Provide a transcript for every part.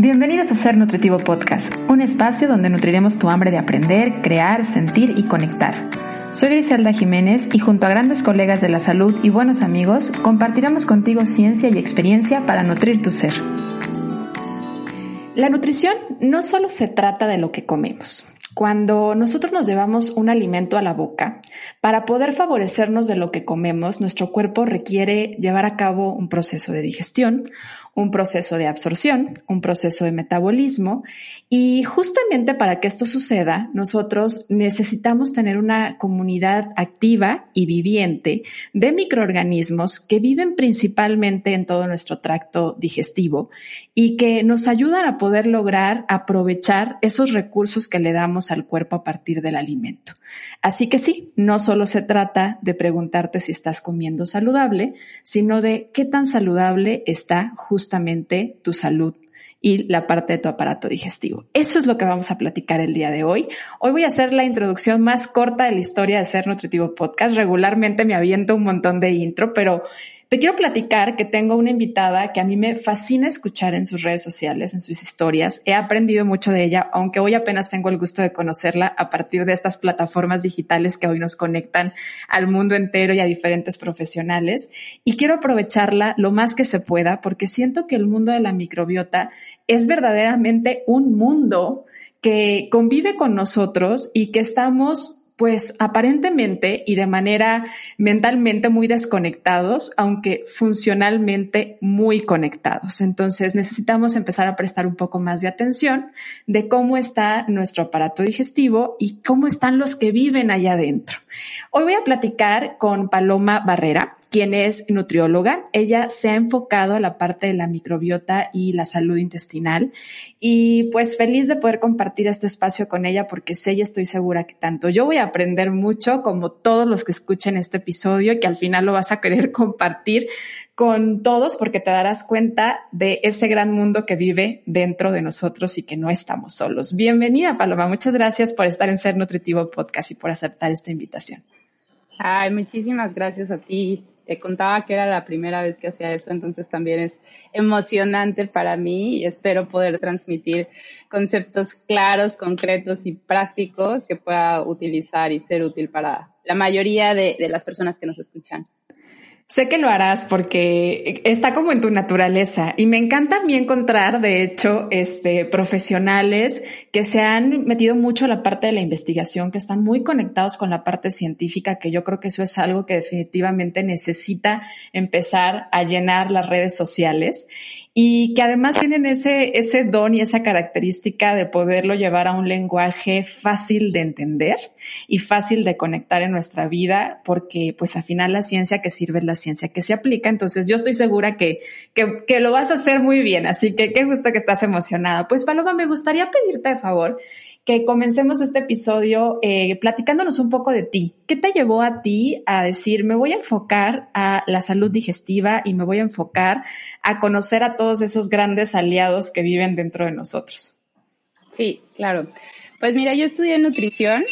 Bienvenidos a Ser Nutritivo Podcast, un espacio donde nutriremos tu hambre de aprender, crear, sentir y conectar. Soy Griselda Jiménez y junto a grandes colegas de la salud y buenos amigos, compartiremos contigo ciencia y experiencia para nutrir tu ser. La nutrición no solo se trata de lo que comemos. Cuando nosotros nos llevamos un alimento a la boca, para poder favorecernos de lo que comemos, nuestro cuerpo requiere llevar a cabo un proceso de digestión, un proceso de absorción, un proceso de metabolismo. Y justamente para que esto suceda, nosotros necesitamos tener una comunidad activa y viviente de microorganismos que viven principalmente en todo nuestro tracto digestivo y que nos ayudan a poder lograr aprovechar esos recursos que le damos al cuerpo a partir del alimento. Así que sí, no solo se trata de preguntarte si estás comiendo saludable, sino de qué tan saludable está justamente tu salud y la parte de tu aparato digestivo. Eso es lo que vamos a platicar el día de hoy. Hoy voy a hacer la introducción más corta de la historia de Ser Nutritivo Podcast. Regularmente me aviento un montón de intro, pero te quiero platicar que tengo una invitada que a mí me fascina escuchar en sus redes sociales, en sus historias. He aprendido mucho de ella, aunque hoy apenas tengo el gusto de conocerla a partir de estas plataformas digitales que hoy nos conectan al mundo entero y a diferentes profesionales. Y quiero aprovecharla lo más que se pueda porque siento que el mundo de la microbiota es verdaderamente un mundo que convive con nosotros y que estamos pues aparentemente y de manera mentalmente muy desconectados, aunque funcionalmente muy conectados. Entonces necesitamos empezar a prestar un poco más de atención de cómo está nuestro aparato digestivo y cómo están los que viven allá adentro. Hoy voy a platicar con Paloma Barrera quien es nutrióloga. Ella se ha enfocado a la parte de la microbiota y la salud intestinal y pues feliz de poder compartir este espacio con ella porque sé y estoy segura que tanto yo voy a aprender mucho como todos los que escuchen este episodio y que al final lo vas a querer compartir con todos porque te darás cuenta de ese gran mundo que vive dentro de nosotros y que no estamos solos. Bienvenida, Paloma. Muchas gracias por estar en Ser Nutritivo Podcast y por aceptar esta invitación. Ay, muchísimas gracias a ti te contaba que era la primera vez que hacía eso, entonces también es emocionante para mí y espero poder transmitir conceptos claros, concretos y prácticos que pueda utilizar y ser útil para la mayoría de, de las personas que nos escuchan. Sé que lo harás porque está como en tu naturaleza y me encanta a mí encontrar, de hecho, este, profesionales que se han metido mucho a la parte de la investigación, que están muy conectados con la parte científica, que yo creo que eso es algo que definitivamente necesita empezar a llenar las redes sociales y que además tienen ese, ese don y esa característica de poderlo llevar a un lenguaje fácil de entender y fácil de conectar en nuestra vida, porque pues al final la ciencia que sirve es la ciencia que se aplica. Entonces yo estoy segura que, que, que lo vas a hacer muy bien. Así que qué gusto que estás emocionada. Pues Paloma, me gustaría pedirte de favor que comencemos este episodio eh, platicándonos un poco de ti. ¿Qué te llevó a ti a decir, me voy a enfocar a la salud digestiva y me voy a enfocar a conocer a todos esos grandes aliados que viven dentro de nosotros? Sí, claro. Pues mira, yo estudié nutrición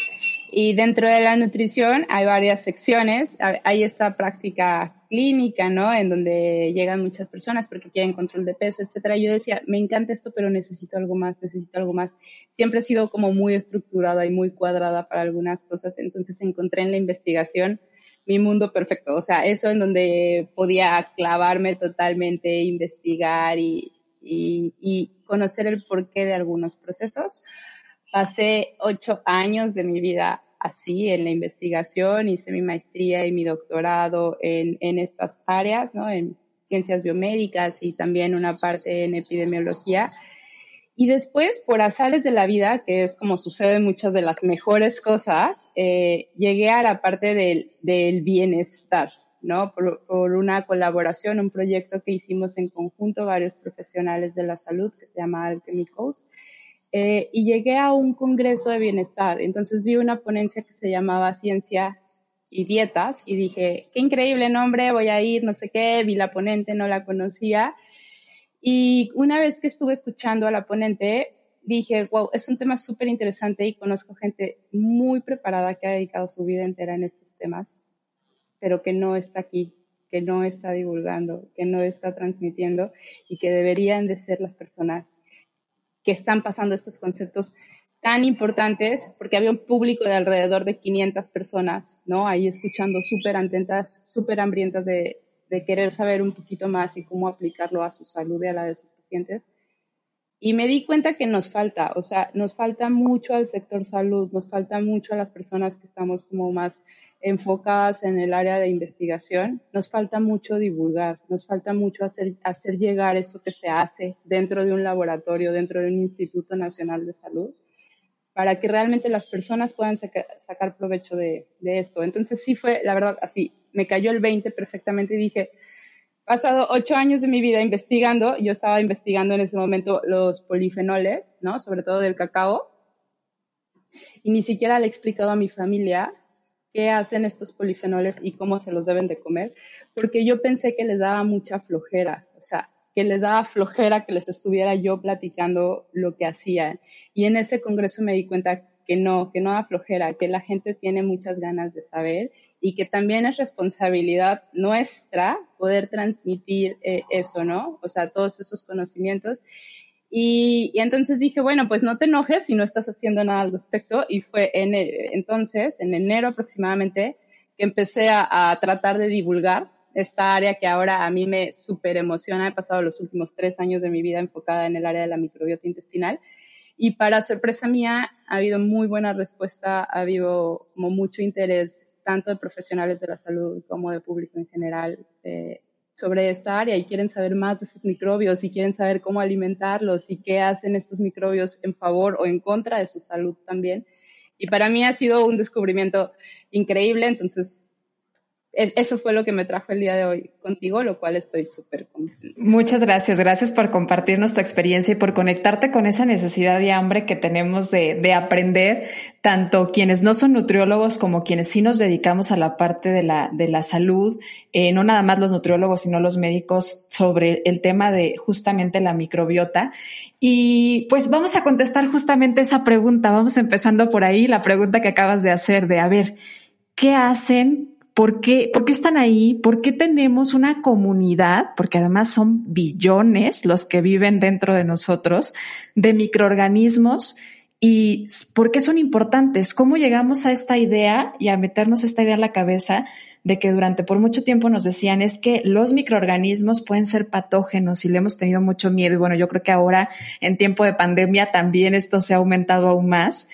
y dentro de la nutrición hay varias secciones. Hay esta práctica clínica, ¿no? En donde llegan muchas personas porque quieren control de peso, etcétera. Yo decía, me encanta esto, pero necesito algo más, necesito algo más. Siempre he sido como muy estructurada y muy cuadrada para algunas cosas, entonces encontré en la investigación mi mundo perfecto, o sea, eso en donde podía clavarme totalmente, investigar y, y, y conocer el porqué de algunos procesos. Pasé ocho años de mi vida así en la investigación, hice mi maestría y mi doctorado en, en estas áreas, ¿no? En ciencias biomédicas y también una parte en epidemiología. Y después, por azares de la vida, que es como sucede muchas de las mejores cosas, eh, llegué a la parte del, del bienestar, ¿no? Por, una colaboración, un proyecto que hicimos en conjunto varios profesionales de la salud que se llama Alchemy Code. Eh, y llegué a un congreso de bienestar. Entonces vi una ponencia que se llamaba Ciencia y Dietas y dije, qué increíble nombre, voy a ir, no sé qué, vi la ponente, no la conocía. Y una vez que estuve escuchando a la ponente, dije, wow, es un tema súper interesante y conozco gente muy preparada que ha dedicado su vida entera en estos temas, pero que no está aquí, que no está divulgando, que no está transmitiendo y que deberían de ser las personas que están pasando estos conceptos tan importantes, porque había un público de alrededor de 500 personas, ¿no? Ahí escuchando súper atentas, súper hambrientas de, de querer saber un poquito más y cómo aplicarlo a su salud y a la de sus pacientes. Y me di cuenta que nos falta, o sea, nos falta mucho al sector salud, nos falta mucho a las personas que estamos como más enfocadas en el área de investigación, nos falta mucho divulgar, nos falta mucho hacer, llegar eso que se hace dentro de un laboratorio, dentro de un Instituto Nacional de Salud, para que realmente las personas puedan sacar, provecho de, de esto. Entonces sí fue, la verdad, así, me cayó el 20 perfectamente y dije, pasado ocho años de mi vida investigando, yo estaba investigando en ese momento los polifenoles, ¿no? Sobre todo del cacao, y ni siquiera le he explicado a mi familia qué hacen estos polifenoles y cómo se los deben de comer, porque yo pensé que les daba mucha flojera, o sea, que les daba flojera que les estuviera yo platicando lo que hacían. Y en ese congreso me di cuenta que no, que no da flojera, que la gente tiene muchas ganas de saber y que también es responsabilidad nuestra poder transmitir eh, eso, ¿no? O sea, todos esos conocimientos. Y, entonces dije, bueno, pues no te enojes si no estás haciendo nada al respecto. Y fue en, entonces, en enero aproximadamente, que empecé a, a, tratar de divulgar esta área que ahora a mí me súper emociona. He pasado los últimos tres años de mi vida enfocada en el área de la microbiota intestinal. Y para sorpresa mía, ha habido muy buena respuesta, ha habido como mucho interés tanto de profesionales de la salud como de público en general eh, sobre esta área y quieren saber más de esos microbios y quieren saber cómo alimentarlos y qué hacen estos microbios en favor o en contra de su salud también. Y para mí ha sido un descubrimiento increíble, entonces eso fue lo que me trajo el día de hoy contigo, lo cual estoy súper contenta. Muchas gracias. Gracias por compartirnos tu experiencia y por conectarte con esa necesidad y hambre que tenemos de, de, aprender, tanto quienes no son nutriólogos como quienes sí nos dedicamos a la parte de la, de la salud, eh, no nada más los nutriólogos, sino los médicos sobre el tema de justamente la microbiota. Y pues vamos a contestar justamente esa pregunta. Vamos empezando por ahí, la pregunta que acabas de hacer de, a ver, ¿qué hacen ¿Por qué, ¿Por qué están ahí? ¿Por qué tenemos una comunidad? Porque además son billones los que viven dentro de nosotros de microorganismos y por qué son importantes. ¿Cómo llegamos a esta idea y a meternos esta idea en la cabeza de que durante por mucho tiempo nos decían es que los microorganismos pueden ser patógenos y le hemos tenido mucho miedo y bueno, yo creo que ahora en tiempo de pandemia también esto se ha aumentado aún más,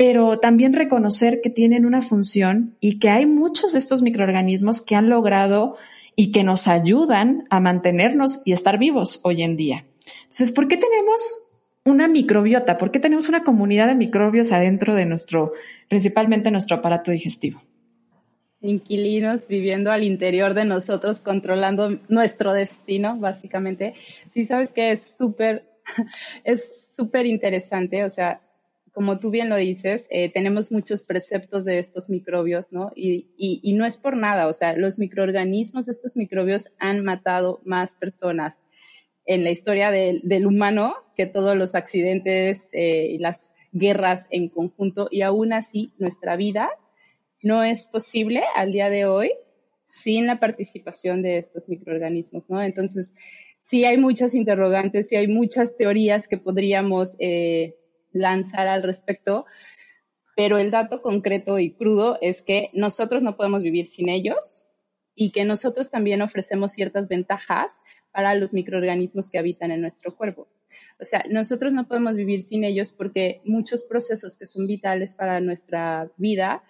pero también reconocer que tienen una función y que hay muchos de estos microorganismos que han logrado y que nos ayudan a mantenernos y estar vivos hoy en día. Entonces, ¿por qué tenemos una microbiota? ¿Por qué tenemos una comunidad de microbios adentro de nuestro, principalmente nuestro aparato digestivo? Inquilinos viviendo al interior de nosotros, controlando nuestro destino, básicamente. Sí, sabes que es súper, es súper interesante. O sea, como tú bien lo dices, eh, tenemos muchos preceptos de estos microbios, ¿no? Y, y, no es por nada, o sea, los microorganismos, estos microbios han matado más personas en la historia del humano que todos los accidentes eh, y las guerras en conjunto, y aún así nuestra vida no es posible al día de hoy sin la participación de estos microorganismos, ¿no? Entonces, sí hay muchas interrogantes, sí hay muchas teorías que podríamos... Eh, lanzar al respecto, pero el dato concreto y crudo es que nosotros no podemos vivir sin ellos y que nosotros también ofrecemos ciertas ventajas para los microorganismos que habitan en nuestro cuerpo. O sea, nosotros no podemos vivir sin ellos porque muchos procesos que son vitales para nuestra vida,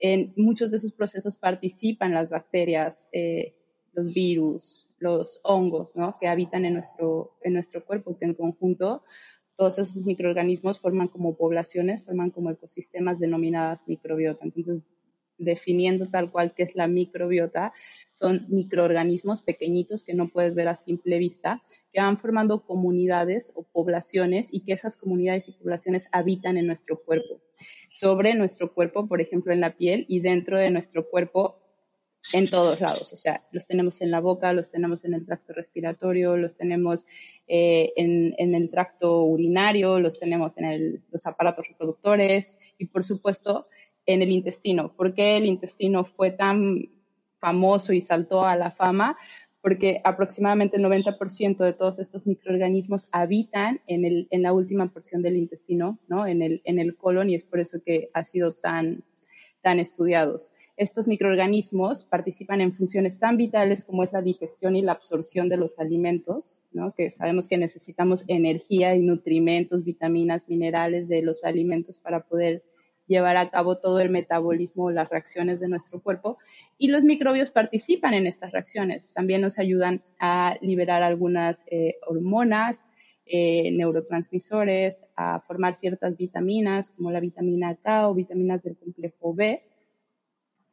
en muchos de esos procesos participan las bacterias, eh, los virus, los hongos, ¿no? Que habitan en nuestro, en nuestro cuerpo, que en conjunto todos esos microorganismos forman como poblaciones, forman como ecosistemas denominadas microbiota. Entonces, definiendo tal cual que es la microbiota, son microorganismos pequeñitos que no puedes ver a simple vista, que van formando comunidades o poblaciones y que esas comunidades y poblaciones habitan en nuestro cuerpo. Sobre nuestro cuerpo, por ejemplo, en la piel y dentro de nuestro cuerpo en todos lados, o sea, los tenemos en la boca, los tenemos en el tracto respiratorio, los tenemos eh, en, el tracto urinario, los tenemos en los aparatos reproductores y, por supuesto, en el intestino. ¿Por qué el intestino fue tan famoso y saltó a la fama? porque aproximadamente el 90% de todos estos microorganismos habitan en, el, en la última porción del intestino, ¿no? en, el, en el colon, y es por eso que ha sido tan, tan estudiados. Estos microorganismos participan en funciones tan vitales como es la digestión y la absorción de los alimentos, que sabemos que necesitamos energía y nutrimentos, vitaminas, minerales de los alimentos para poder llevar a cabo todo el metabolismo, las reacciones de nuestro cuerpo. Y los microbios participan en estas reacciones. También nos ayudan a liberar algunas eh, hormonas, eh, neurotransmisores, a formar ciertas vitaminas como la vitamina K o vitaminas del complejo B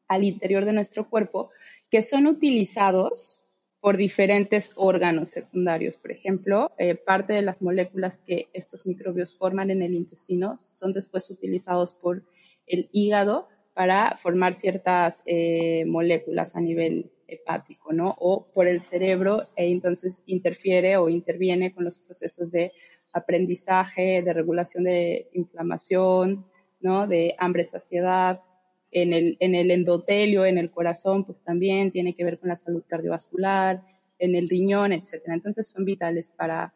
al interior de nuestro cuerpo que son utilizados por diferentes órganos secundarios. Por ejemplo, eh, parte de las moléculas que estos microbios forman en el intestino son después utilizados por el hígado para formar ciertas eh, moléculas a nivel hepático, ¿no? O por el cerebro e entonces interfiere o interviene con los procesos de aprendizaje, de regulación de inflamación, ¿no? De hambre, saciedad, en el, en el endotelio, en el corazón, pues también tiene que ver con la salud cardiovascular, en el riñón, etcétera. Entonces son vitales para,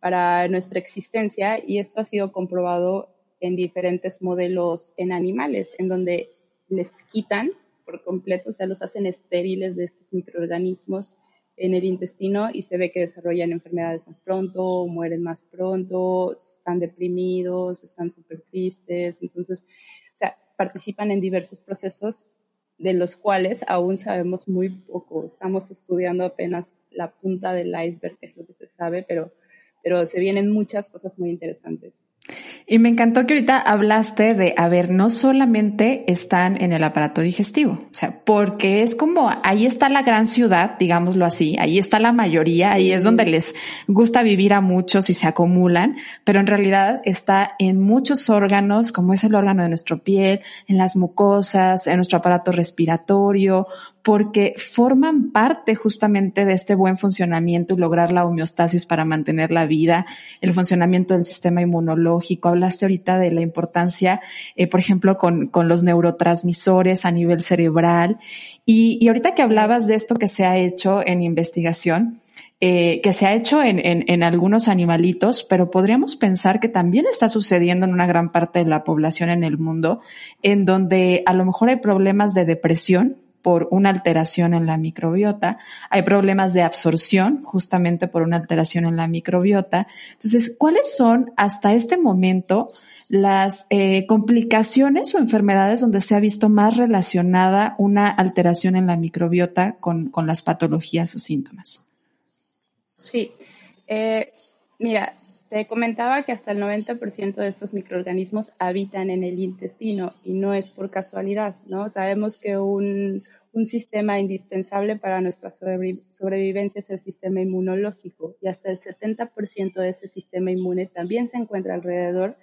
para nuestra existencia y esto ha sido comprobado en diferentes modelos en animales, en donde les quitan por completo, o sea, los hacen estériles de estos microorganismos en el intestino y se ve que desarrollan enfermedades más pronto, mueren más pronto, están deprimidos, están súper tristes. Entonces, o sea, participan en diversos procesos de los cuales aún sabemos muy poco. Estamos estudiando apenas la punta del iceberg, que es lo que se sabe, pero, pero se vienen muchas cosas muy interesantes. Y me encantó que ahorita hablaste de, a ver, no solamente están en el aparato digestivo, o sea, porque es como, ahí está la gran ciudad, digámoslo así, ahí está la mayoría, ahí es donde les gusta vivir a muchos y se acumulan, pero en realidad está en muchos órganos, como es el órgano de nuestra piel, en las mucosas, en nuestro aparato respiratorio, porque forman parte justamente de este buen funcionamiento y lograr la homeostasis para mantener la vida, el funcionamiento del sistema inmunológico. Hablaste ahorita de la importancia, eh, por ejemplo, con, con, los neurotransmisores a nivel cerebral. Y, y, ahorita que hablabas de esto que se ha hecho en investigación, eh, que se ha hecho en, en, en, algunos animalitos, pero podríamos pensar que también está sucediendo en una gran parte de la población en el mundo, en donde a lo mejor hay problemas de depresión por una alteración en la microbiota, hay problemas de absorción justamente por una alteración en la microbiota. Entonces, ¿cuáles son hasta este momento las eh, complicaciones o enfermedades donde se ha visto más relacionada una alteración en la microbiota con, con las patologías o síntomas? Sí, eh, mira, te comentaba que hasta el 90% de estos microorganismos habitan en el intestino y no es por casualidad, ¿no? Sabemos que un, un sistema indispensable para nuestra sobrevivencia es el sistema inmunológico y hasta el 70% de ese sistema inmune también se encuentra alrededor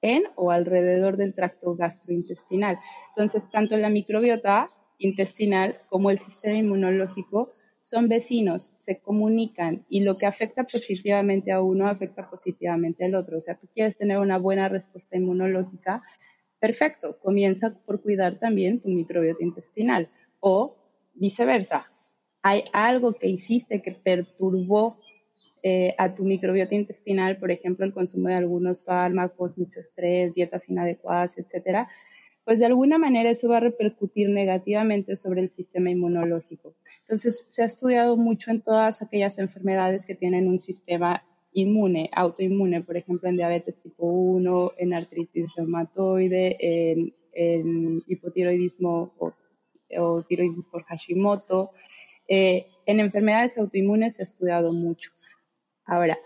en o alrededor del tracto gastrointestinal. Entonces, tanto la microbiota intestinal como el sistema inmunológico son vecinos, se comunican y lo que afecta positivamente a uno afecta positivamente al otro. O sea, tú quieres tener una buena respuesta inmunológica, perfecto, comienza por cuidar también tu microbiota intestinal o viceversa. Hay algo que hiciste que perturbó eh, a tu microbiota intestinal, por ejemplo, el consumo de algunos fármacos, mucho estrés, dietas inadecuadas, etcétera, pues de alguna manera eso va a repercutir negativamente sobre el sistema inmunológico. Entonces, se ha estudiado mucho en todas aquellas enfermedades que tienen un sistema inmune, autoinmune, por ejemplo, en diabetes tipo 1, en artritis reumatoide, en, hipotiroidismo o, o, por Hashimoto. Eh, en enfermedades autoinmunes se ha estudiado mucho. Ahora,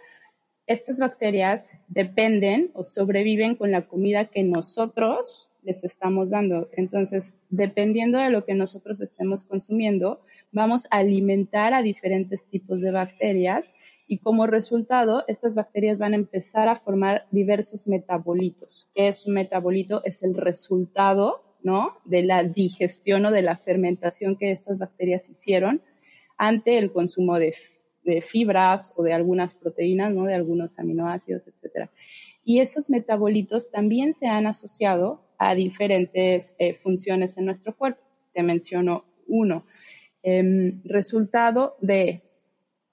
estas bacterias dependen o sobreviven con la comida que nosotros les estamos dando. Entonces, dependiendo de lo que nosotros estemos consumiendo, vamos a alimentar a diferentes tipos de bacterias y como resultado, estas bacterias van a empezar a formar diversos metabolitos. ¿Qué es un metabolito? Es el resultado, ¿no? De la digestión o de la fermentación que estas bacterias hicieron ante el consumo de, fibras o de algunas proteínas, ¿no? De algunos aminoácidos, etcétera. Y esos metabolitos también se han asociado a diferentes eh, funciones en nuestro cuerpo. Te menciono uno. em, resultado de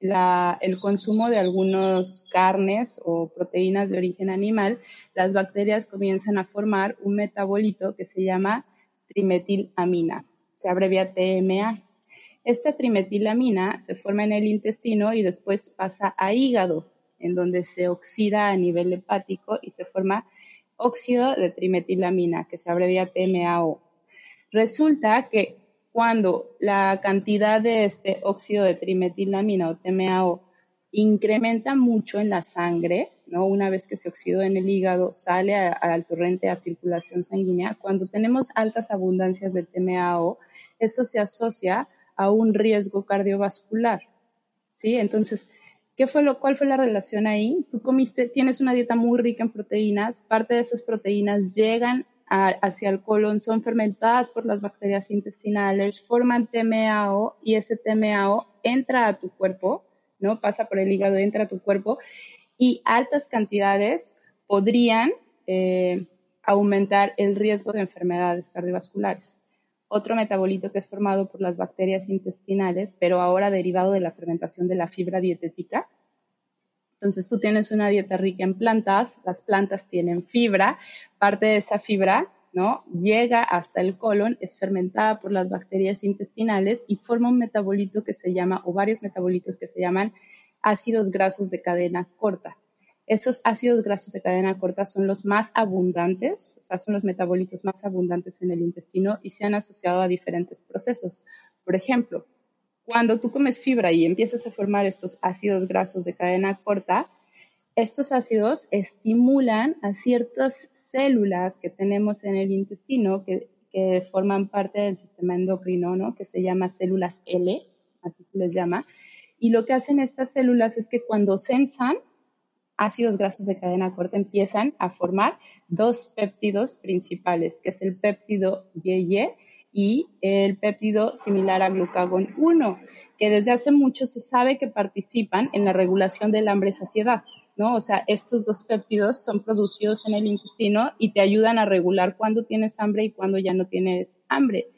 el consumo de algunas carnes o proteínas de origen animal, las bacterias comienzan a formar un metabolito que se llama trimetilamina, se abrevia TMA. Esta trimetilamina se forma en el intestino y después pasa a hígado, en donde se oxida a nivel hepático y se forma óxido de trimetilamina, que se abrevia TMAO. Resulta que cuando la cantidad de este óxido de trimetilamina o TMAO incrementa mucho en la sangre, ¿no? Una vez que se oxidó en el hígado, sale al torrente a circulación sanguínea. Cuando tenemos altas abundancias de TMAO, eso se asocia a un riesgo cardiovascular, ¿sí? Entonces, ¿qué fue lo, ¿cuál fue la relación ahí? Tú comiste, tienes una dieta muy rica en proteínas, parte de esas proteínas llegan hacia el colon son fermentadas por las bacterias intestinales, forman TMAO y ese TMAO entra a tu cuerpo, ¿no? Pasa por el hígado, entra a tu cuerpo y altas cantidades podrían eh, aumentar el riesgo de enfermedades cardiovasculares. Otro metabolito que es formado por las bacterias intestinales, pero ahora derivado de la fermentación de la fibra dietética, entonces tú tienes una dieta rica en plantas, las plantas tienen fibra, parte de esa fibra, ¿no? Llega hasta el colon, es fermentada por las bacterias intestinales y forma un metabolito que se llama, o varios metabolitos que se llaman ácidos grasos de cadena corta. Esos ácidos grasos de cadena corta son los más abundantes, o sea, son los metabolitos más abundantes en el intestino y se han asociado a diferentes procesos. Por ejemplo, cuando tú comes fibra y empiezas a formar estos ácidos grasos de cadena corta, estos ácidos estimulan a ciertas células que tenemos en el intestino que, forman parte del sistema endocrino, ¿no? que se llama células L, así se les llama. Y lo que hacen estas células es que cuando sensan ácidos grasos de cadena corta empiezan a formar dos péptidos principales, que es el péptido YY y el péptido similar a glucagón 1, que desde hace mucho se sabe que participan en la regulación del hambre y saciedad, ¿no? O sea, estos dos péptidos son producidos en el intestino y te ayudan a regular cuándo tienes hambre y cuándo ya no tienes hambre.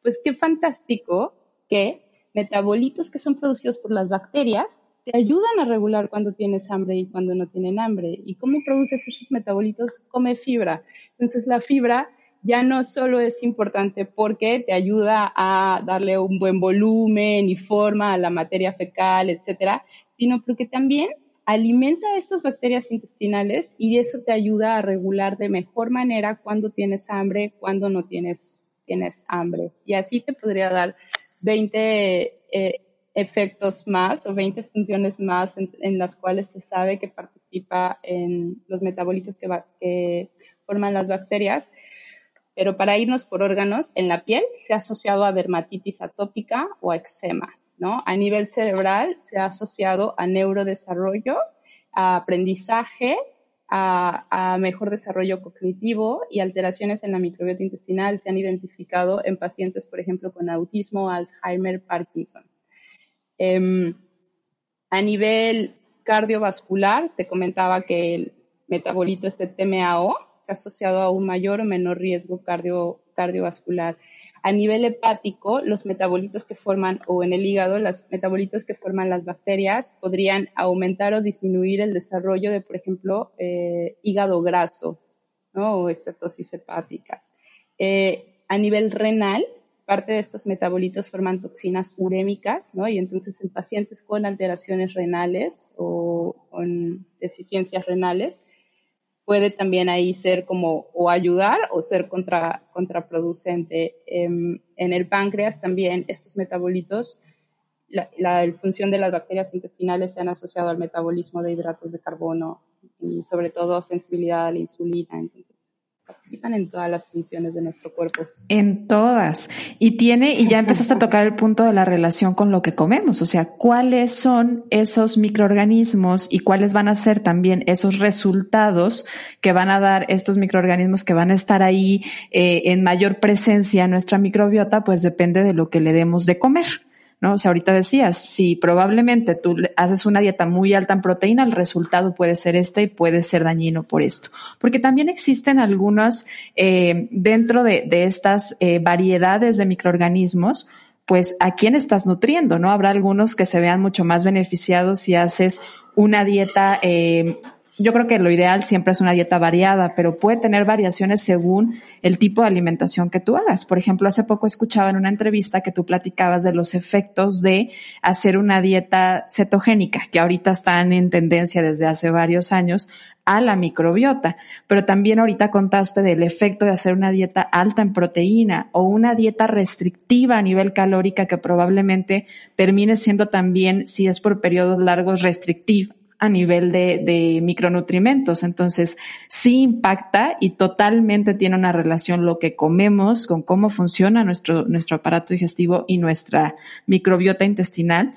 Pues qué fantástico que metabolitos que son producidos por las bacterias te ayudan a regular cuando tienes hambre y cuando no tienen hambre. ¿Y cómo produces esos metabolitos? Come fibra. Entonces la fibra ya no solo es importante porque te ayuda a darle un buen volumen y forma a la materia fecal, etcétera, sino porque también alimenta a estas bacterias intestinales y eso te ayuda a regular de mejor manera cuando tienes hambre, cuando no tienes, tienes hambre. Y así te podría dar 20 eh, efectos más o 20 funciones más en, las cuales se sabe que participa en los metabolitos que, forman las bacterias. Pero para irnos por órganos, en la piel se ha asociado a dermatitis atópica o a eczema, ¿no? A nivel cerebral se ha asociado a neurodesarrollo, a aprendizaje, a, mejor desarrollo cognitivo y alteraciones en la microbiota intestinal se han identificado en pacientes, por ejemplo, con autismo, Alzheimer, Parkinson. Em, a nivel cardiovascular, te comentaba que el metabolito este TMAO asociado a un mayor o menor riesgo cardiovascular. A nivel hepático, los metabolitos que forman, o en el hígado, los metabolitos que forman las bacterias podrían aumentar o disminuir el desarrollo de, por ejemplo, eh, hígado graso o estatosis hepática. Eh, a nivel renal, parte de estos metabolitos forman toxinas urémicas, ¿no? Y entonces en pacientes con alteraciones renales o con deficiencias renales, puede también ahí ser como o ayudar o ser contra, contraproducente. Em, en el páncreas también estos metabolitos, la, la, función de las bacterias intestinales se han asociado al metabolismo de hidratos de carbono y sobre todo sensibilidad a la insulina. Entonces, participan en todas las funciones de nuestro cuerpo. En todas. Y tiene, y ya empezaste a tocar el punto de la relación con lo que comemos, o sea, cuáles son esos microorganismos y cuáles van a ser también esos resultados que van a dar estos microorganismos que van a estar ahí eh, en mayor presencia en nuestra microbiota, pues depende de lo que le demos de comer. ¿No? O sea, ahorita decías, si probablemente tú haces una dieta muy alta en proteína, el resultado puede ser este y puede ser dañino por esto. Porque también existen algunas, eh, dentro de, estas eh, variedades de microorganismos, pues a quién estás nutriendo, ¿no? Habrá algunos que se vean mucho más beneficiados si haces una dieta eh, yo creo que lo ideal siempre es una dieta variada, pero puede tener variaciones según el tipo de alimentación que tú hagas. Por ejemplo, hace poco escuchaba en una entrevista que tú platicabas de los efectos de hacer una dieta cetogénica, que ahorita están en tendencia desde hace varios años, a la microbiota. Pero también ahorita contaste del efecto de hacer una dieta alta en proteína o una dieta restrictiva a nivel calórica que probablemente termine siendo también, si es por periodos largos, restrictiva a nivel de, de micronutrimentos. Entonces, sí impacta y totalmente tiene una relación lo que comemos con cómo funciona nuestro, nuestro aparato digestivo y nuestra microbiota intestinal.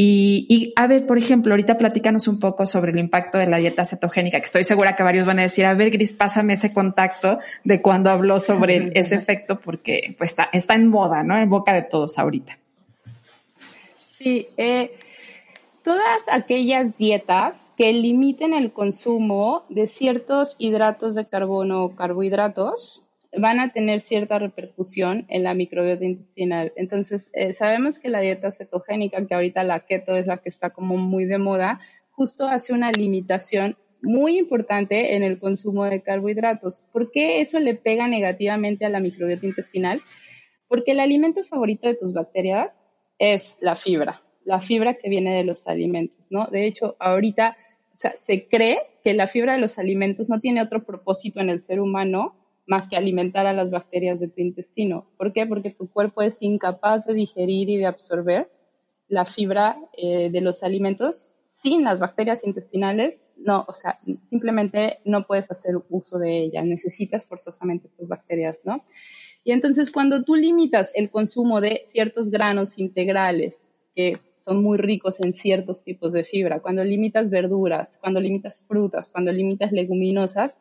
Y, y, a ver, por ejemplo, ahorita platícanos un poco sobre el impacto de la dieta cetogénica, que estoy segura que varios van a decir, a ver, Gris, pásame ese contacto de cuando habló sobre ese efecto, porque pues está, está en moda, ¿no? En boca de todos ahorita. Sí, eh, todas aquellas dietas que limiten el consumo de ciertos hidratos de carbono o carbohidratos van a tener cierta repercusión en la microbiota intestinal. Entonces, eh, sabemos que la dieta cetogénica, que ahorita la keto es la que está como muy de moda, justo hace una limitación muy importante en el consumo de carbohidratos. ¿Por qué eso le pega negativamente a la microbiota intestinal? Porque el alimento favorito de tus bacterias es la fibra la fibra que viene de los alimentos, ¿no? De hecho, ahorita se cree que la fibra de los alimentos no tiene otro propósito en el ser humano más que alimentar a las bacterias de tu intestino. ¿Por qué? Porque tu cuerpo es incapaz de digerir y de absorber la fibra eh, de los alimentos sin las bacterias intestinales. No, o sea, simplemente no puedes hacer uso de ellas. Necesitas forzosamente tus bacterias, ¿no? Y entonces cuando tú limitas el consumo de ciertos granos integrales, que son muy ricos en ciertos tipos de fibra, cuando limitas verduras, cuando limitas frutas, cuando limitas leguminosas,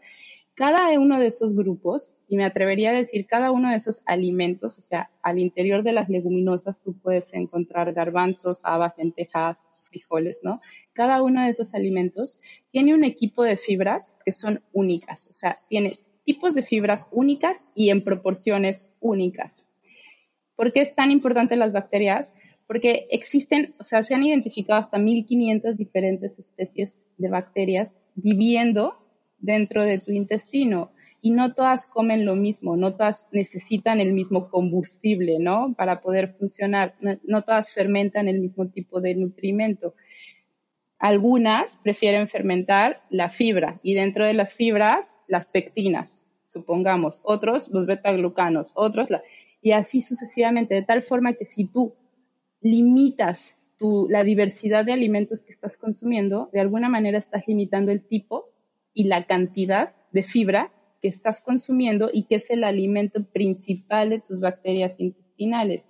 cada uno de esos grupos, y me atrevería a decir cada uno de esos alimentos, o sea, al interior de las leguminosas tú puedes encontrar garbanzos, habas, lentejas, frijoles, ¿no? Cada uno de esos alimentos tiene un equipo de fibras que son únicas, o sea, tiene tipos de fibras únicas y en proporciones únicas. ¿Por qué es tan importante las bacterias? Porque existen, o sea, se han identificado hasta 1500 diferentes especies de bacterias viviendo dentro de tu intestino y no todas comen lo mismo, no todas necesitan el mismo combustible, ¿no? Para poder funcionar, no, todas fermentan el mismo tipo de nutrimento. Algunas prefieren fermentar la fibra y dentro de las fibras las pectinas, supongamos, otros los betaglucanos, otros y así sucesivamente, de tal forma que si tú limitas tu, la diversidad de alimentos que estás consumiendo, de alguna manera estás limitando el tipo y la cantidad de fibra que estás consumiendo y que es el alimento principal de tus bacterias intestinales.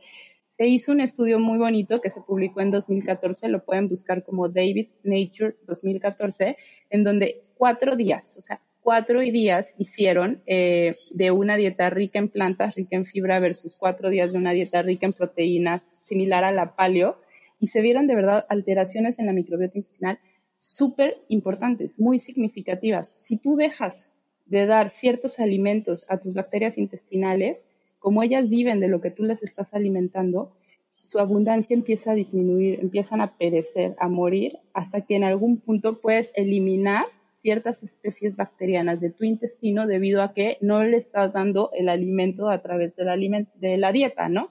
Se hizo un estudio muy bonito que se publicó en 2014, lo pueden buscar como David Nature 2014, en donde cuatro días, o sea, cuatro días hicieron eh, de una dieta rica en plantas, rica en fibra, versus cuatro días de una dieta rica en proteínas, similar a la paleo, y se vieron de verdad alteraciones en la microbiota intestinal súper importantes, muy significativas. Si tú dejas de dar ciertos alimentos a tus bacterias intestinales, como ellas viven de lo que tú les estás alimentando, su abundancia empieza a disminuir, empiezan a perecer, a morir, hasta que en algún punto puedes eliminar ciertas especies bacterianas de tu intestino debido a que no le estás dando el alimento a través de la, de la dieta, ¿no?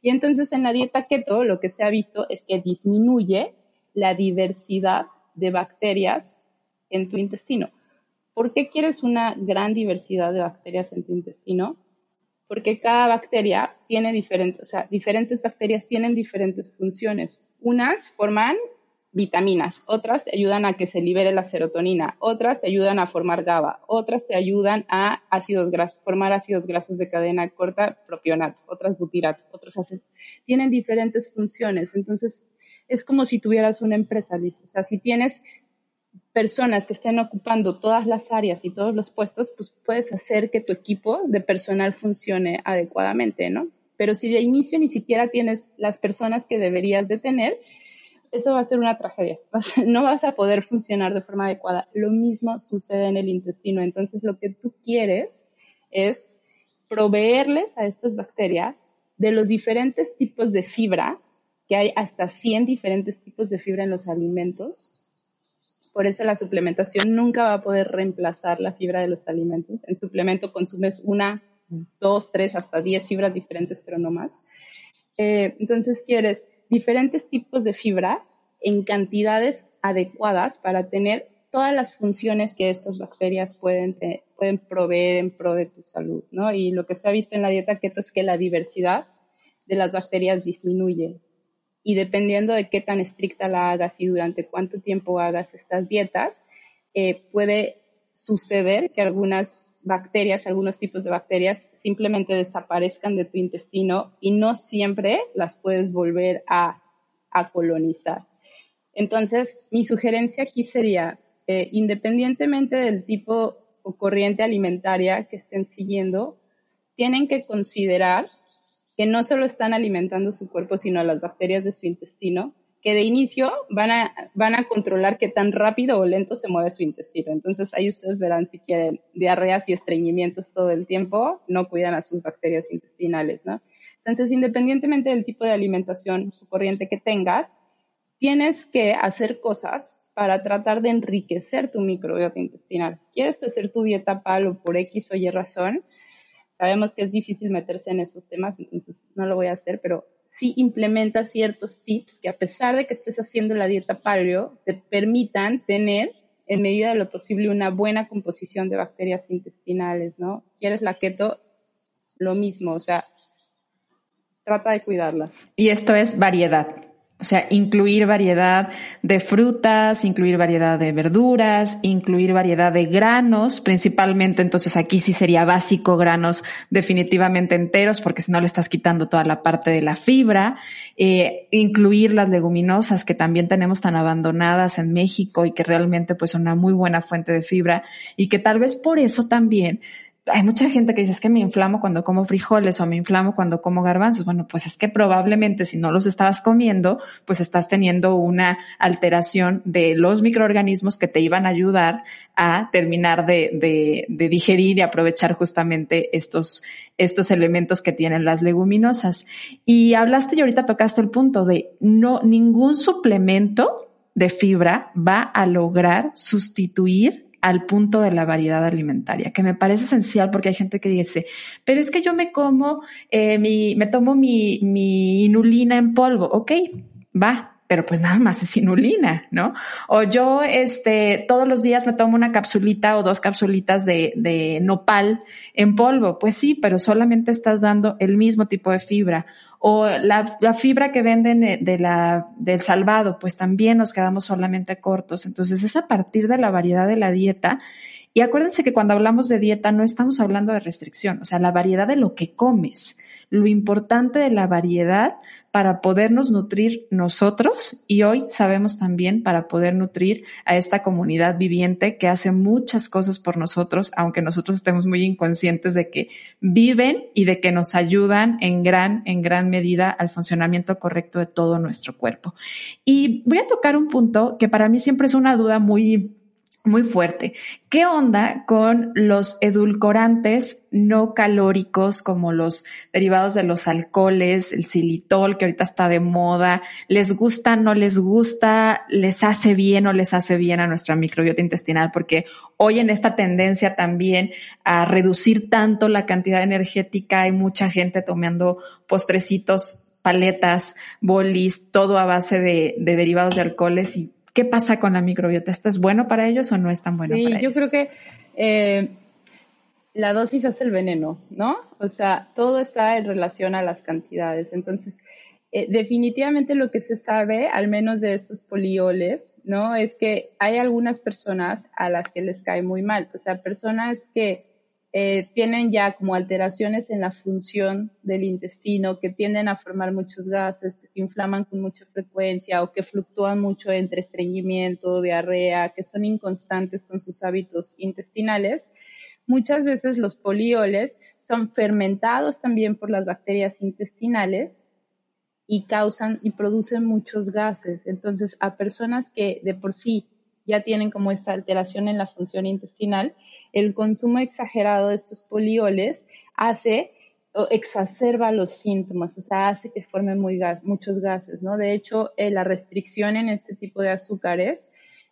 Y entonces en la dieta keto lo que se ha visto es que disminuye la diversidad de bacterias en tu intestino. ¿Por qué quieres una gran diversidad de bacterias en tu intestino? Porque cada bacteria tiene diferentes, o sea, diferentes bacterias tienen diferentes funciones. Unas forman vitaminas, otras te ayudan a que se libere la serotonina, otras te ayudan a formar GABA, otras te ayudan a ácidos formar ácidos grasos de cadena corta, propionato, otras butirato, otros hacen, tienen diferentes funciones. Entonces, es como si tuvieras una empresa, Liz. O sea, si tienes personas que estén ocupando todas las áreas y todos los puestos, pues puedes hacer que tu equipo de personal funcione adecuadamente, ¿no? Pero si de inicio ni siquiera tienes las personas que deberías de tener, eso va a ser una tragedia. No vas a poder funcionar de forma adecuada. Lo mismo sucede en el intestino. Entonces, lo que tú quieres es proveerles a estas bacterias de los diferentes tipos de fibra, que hay hasta 100 diferentes tipos de fibra en los alimentos. Por eso la suplementación nunca va a poder reemplazar la fibra de los alimentos. En suplemento consumes una, dos, tres, hasta 10 fibras diferentes, pero no más. Eh, entonces quieres diferentes tipos de fibras en cantidades adecuadas para tener todas las funciones que estas bacterias pueden, pueden proveer en pro de tu salud, ¿no? Y lo que se ha visto en la dieta keto es que la diversidad de las bacterias disminuye. Y dependiendo de qué tan estricta la hagas y durante cuánto tiempo hagas estas dietas, eh, puede suceder que algunas bacterias, algunos tipos de bacterias simplemente desaparezcan de tu intestino y no siempre las puedes volver a, colonizar. Entonces, mi sugerencia aquí sería, eh, independientemente del tipo o corriente alimentaria que estén siguiendo, tienen que considerar que no solo están alimentando su cuerpo, sino a las bacterias de su intestino, que de inicio van a, van a controlar qué tan rápido o lento se mueve su intestino. Entonces ahí ustedes verán si quieren diarreas y estreñimientos todo el tiempo, no cuidan a sus bacterias intestinales, ¿no? Entonces, independientemente del tipo de alimentación o corriente que tengas, tienes que hacer cosas para tratar de enriquecer tu microbiota intestinal. ¿Quieres hacer tu dieta palo por X o Y razón? Sabemos que es difícil meterse en esos temas, entonces no lo voy a hacer, pero sí implementa ciertos tips que a pesar de que estés haciendo la dieta paleo, te permitan tener en medida de lo posible una buena composición de bacterias intestinales, ¿no? ¿Quieres la keto? Lo mismo, o sea, trata de cuidarlas. Y esto es variedad. O sea, incluir variedad de frutas, incluir variedad de verduras, incluir variedad de granos, principalmente, entonces aquí sí sería básico granos definitivamente enteros, porque si no le estás quitando toda la parte de la fibra, eh, incluir las leguminosas que también tenemos tan abandonadas en México y que realmente pues son una muy buena fuente de fibra y que tal vez por eso también hay mucha gente que dice es que me inflamo cuando como frijoles o me inflamo cuando como garbanzos. Bueno, pues es que probablemente si no los estabas comiendo, pues estás teniendo una alteración de los microorganismos que te iban a ayudar a terminar de, de digerir y aprovechar justamente estos, estos elementos que tienen las leguminosas. Y hablaste y ahorita tocaste el punto de no, ningún suplemento de fibra va a lograr sustituir al punto de la variedad alimentaria, que me parece esencial porque hay gente que dice, pero es que yo me como, eh, mi, me tomo mi, mi inulina en polvo. Ok, va, pero pues nada más es inulina, ¿no? O yo, este, todos los días me tomo una capsulita o dos capsulitas de, de nopal en polvo. Pues sí, pero solamente estás dando el mismo tipo de fibra. O la, la fibra que venden de la, del salvado, pues también nos quedamos solamente cortos. Entonces es a partir de la variedad de la dieta. Y acuérdense que cuando hablamos de dieta no estamos hablando de restricción, o sea, la variedad de lo que comes lo importante de la variedad para podernos nutrir nosotros y hoy sabemos también para poder nutrir a esta comunidad viviente que hace muchas cosas por nosotros, aunque nosotros estemos muy inconscientes de que viven y de que nos ayudan en gran, en gran medida al funcionamiento correcto de todo nuestro cuerpo. Y voy a tocar un punto que para mí siempre es una duda muy muy fuerte. ¿Qué onda con los edulcorantes no calóricos como los derivados de los alcoholes, el xilitol que ahorita está de moda? ¿Les gusta, no les gusta? ¿Les hace bien o les hace bien a nuestra microbiota intestinal? Porque hoy en esta tendencia también a reducir tanto la cantidad energética hay mucha gente tomando postrecitos paletas, bolis, todo a base de, de derivados de alcoholes y ¿Qué pasa con la microbiota? ¿Esto es bueno para ellos o no es tan bueno para ellos? Yo creo que eh, la dosis hace el veneno, ¿no? O sea, todo está en relación a las cantidades. Entonces, eh, definitivamente lo que se sabe, al menos de estos polioles, ¿no? Es que hay algunas personas a las que les cae muy mal. O sea, personas que eh, tienen ya como alteraciones en la función del intestino, que tienden a formar muchos gases, que se inflaman con mucha frecuencia o que fluctúan mucho entre estreñimiento, diarrea, que son inconstantes con sus hábitos intestinales. Muchas veces los polioles son fermentados también por las bacterias intestinales y causan y producen muchos gases. Entonces, a personas que de por sí ya tienen como esta alteración en la función intestinal, el consumo exagerado de estos polioles hace exacerba los síntomas, o sea, hace que formen muy gas, muchos gases, ¿no? De hecho, eh, la restricción en este tipo de azúcares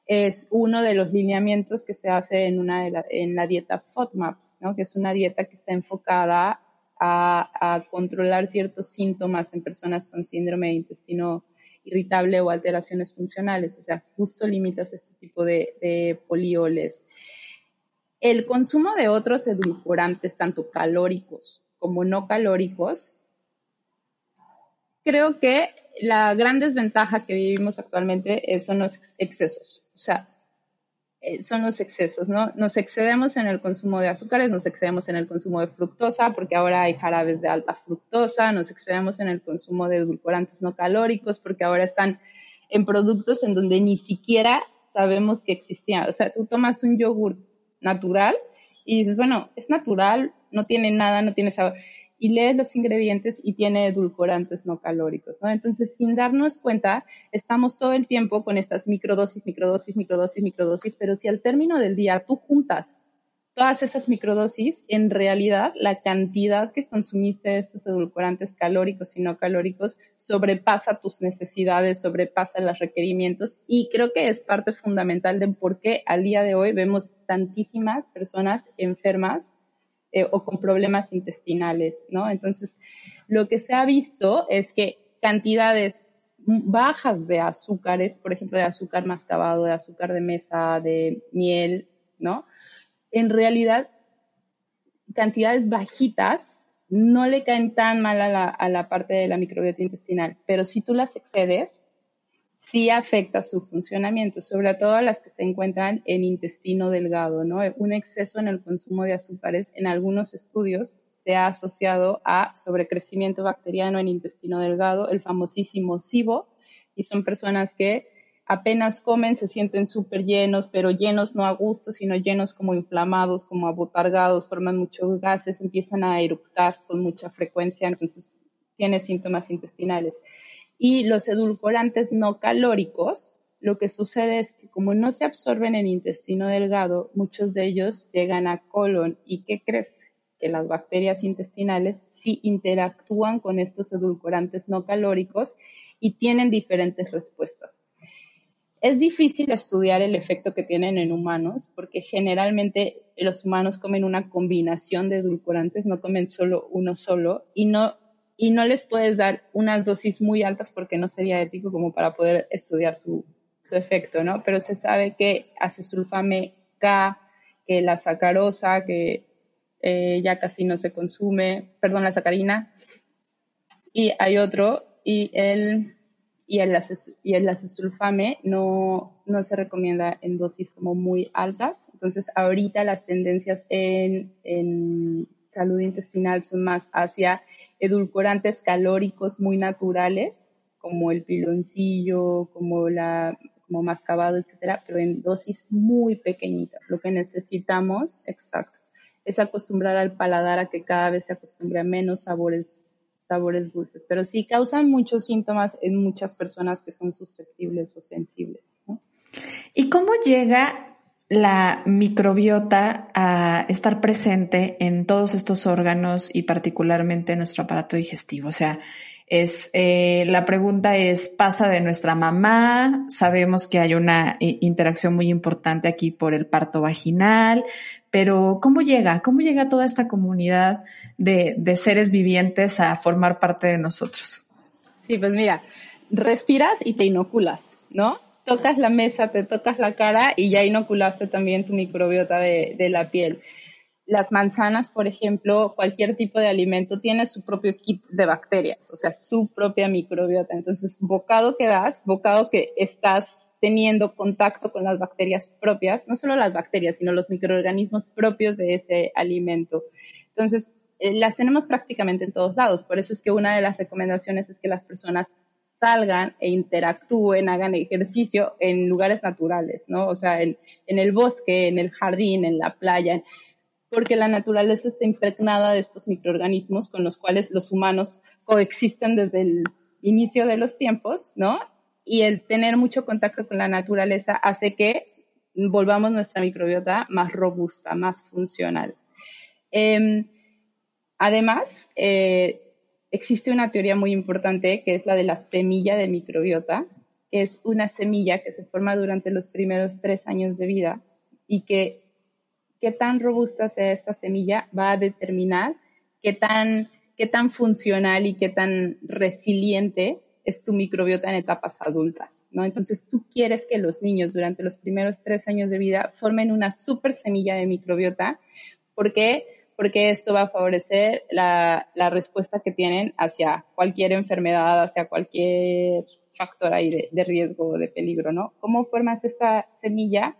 es uno de los lineamientos que se hace en, una en la dieta FODMAPs, ¿no? Que es una dieta que está enfocada a, a controlar ciertos síntomas en personas con síndrome de intestino irritable o alteraciones funcionales, o sea, justo limitas este tipo de, de polioles. El consumo de otros edulcorantes, tanto calóricos como no calóricos, creo que la gran desventaja que vivimos actualmente son los excesos. O sea, eh, son los excesos, ¿no? Nos excedemos en el consumo de azúcares, nos excedemos en el consumo de fructosa, porque ahora hay jarabes de alta fructosa, nos excedemos en el consumo de edulcorantes no calóricos, porque ahora están en productos en donde ni siquiera sabemos que existían. O sea, tú tomas un yogur natural y dices, bueno, es natural, no tiene nada, no tiene sabor y lees los ingredientes y tiene edulcorantes no calóricos, ¿no? Entonces, sin darnos cuenta, estamos todo el tiempo con estas microdosis, microdosis, microdosis, microdosis, pero si al término del día tú juntas todas esas microdosis, en realidad la cantidad que consumiste de estos edulcorantes calóricos y no calóricos sobrepasa tus necesidades, sobrepasa los requerimientos y creo que es parte fundamental de por qué al día de hoy vemos tantísimas personas enfermas eh, o con problemas intestinales, ¿no? Entonces, lo que se ha visto es que cantidades bajas de azúcares, por ejemplo, de azúcar mascabado, de azúcar de mesa, de miel, ¿no? En realidad, cantidades bajitas no le caen tan mal a la, a la parte de la microbiota intestinal, pero si tú las excedes, sí afecta su funcionamiento, sobre todo las que se encuentran en intestino delgado, ¿no? Un exceso en el consumo de azúcares en algunos estudios se ha asociado a sobrecrecimiento bacteriano en intestino delgado, el famosísimo SIBO, y son personas que apenas comen, se sienten súper llenos, pero llenos no a gusto, sino llenos como inflamados, como abotargados, forman muchos gases, empiezan a eructar con mucha frecuencia, entonces tiene síntomas intestinales. Y los edulcorantes no calóricos, lo que sucede es que como no se absorben en intestino delgado, muchos de ellos llegan a colon. ¿Y qué crees? Que las bacterias intestinales sí interactúan con estos edulcorantes no calóricos y tienen diferentes respuestas. Es difícil estudiar el efecto que tienen en humanos porque generalmente los humanos comen una combinación de edulcorantes, no comen solo uno solo y no y no les puedes dar unas dosis muy altas porque no sería ético como para poder estudiar su, efecto, ¿no? Pero se sabe que hace sulfame K, que la sacarosa, que eh, ya casi no se consume, perdón, la sacarina, y hay otro, y el, y el, y el acesulfame no, no se recomienda en dosis como muy altas. Entonces, ahorita las tendencias en, en salud intestinal son más hacia edulcorantes calóricos muy naturales, como el piloncillo, como la como mascabado, etcétera, pero en dosis muy pequeñitas. Lo que necesitamos, exacto, es acostumbrar al paladar a que cada vez se acostumbre a menos sabores, sabores dulces. Pero sí causan muchos síntomas en muchas personas que son susceptibles o sensibles. ¿Y cómo llega la microbiota a estar presente en todos estos órganos y particularmente en nuestro aparato digestivo. O sea, es eh, la pregunta es pasa de nuestra mamá. Sabemos que hay una eh, interacción muy importante aquí por el parto vaginal, pero ¿cómo llega? ¿Cómo llega toda esta comunidad de, de seres vivientes a formar parte de nosotros? Sí, pues mira, respiras y te inoculas, ¿no? Tocas la mesa, te tocas la cara y ya inoculaste también tu microbiota de, la piel. Las manzanas, por ejemplo, cualquier tipo de alimento tiene su propio kit de bacterias, o sea, su propia microbiota. Entonces, bocado que das, bocado que estás teniendo contacto con las bacterias propias, no solo las bacterias, sino los microorganismos propios de ese alimento. Entonces, eh, las tenemos prácticamente en todos lados. Por eso es que una de las recomendaciones es que las personas salgan e interactúen, hagan ejercicio en lugares naturales, ¿no? O sea, en, el bosque, en el jardín, en la playa, porque la naturaleza está impregnada de estos microorganismos con los cuales los humanos coexisten desde el inicio de los tiempos, ¿no? Y el tener mucho contacto con la naturaleza hace que volvamos nuestra microbiota más robusta, más funcional. Em, Además, eh, existe una teoría muy importante que es la de la semilla de microbiota, que es una semilla que se forma durante los primeros tres años de vida y que qué tan robusta sea esta semilla va a determinar qué tan, qué tan funcional y qué tan resiliente es tu microbiota en etapas adultas, ¿no? Entonces tú quieres que los niños durante los primeros tres años de vida formen una super semilla de microbiota. ¿Por qué? Porque esto va a favorecer la, la respuesta que tienen hacia cualquier enfermedad, hacia cualquier factor ahí de, de riesgo o de peligro, ¿no? ¿Cómo formas esta semilla?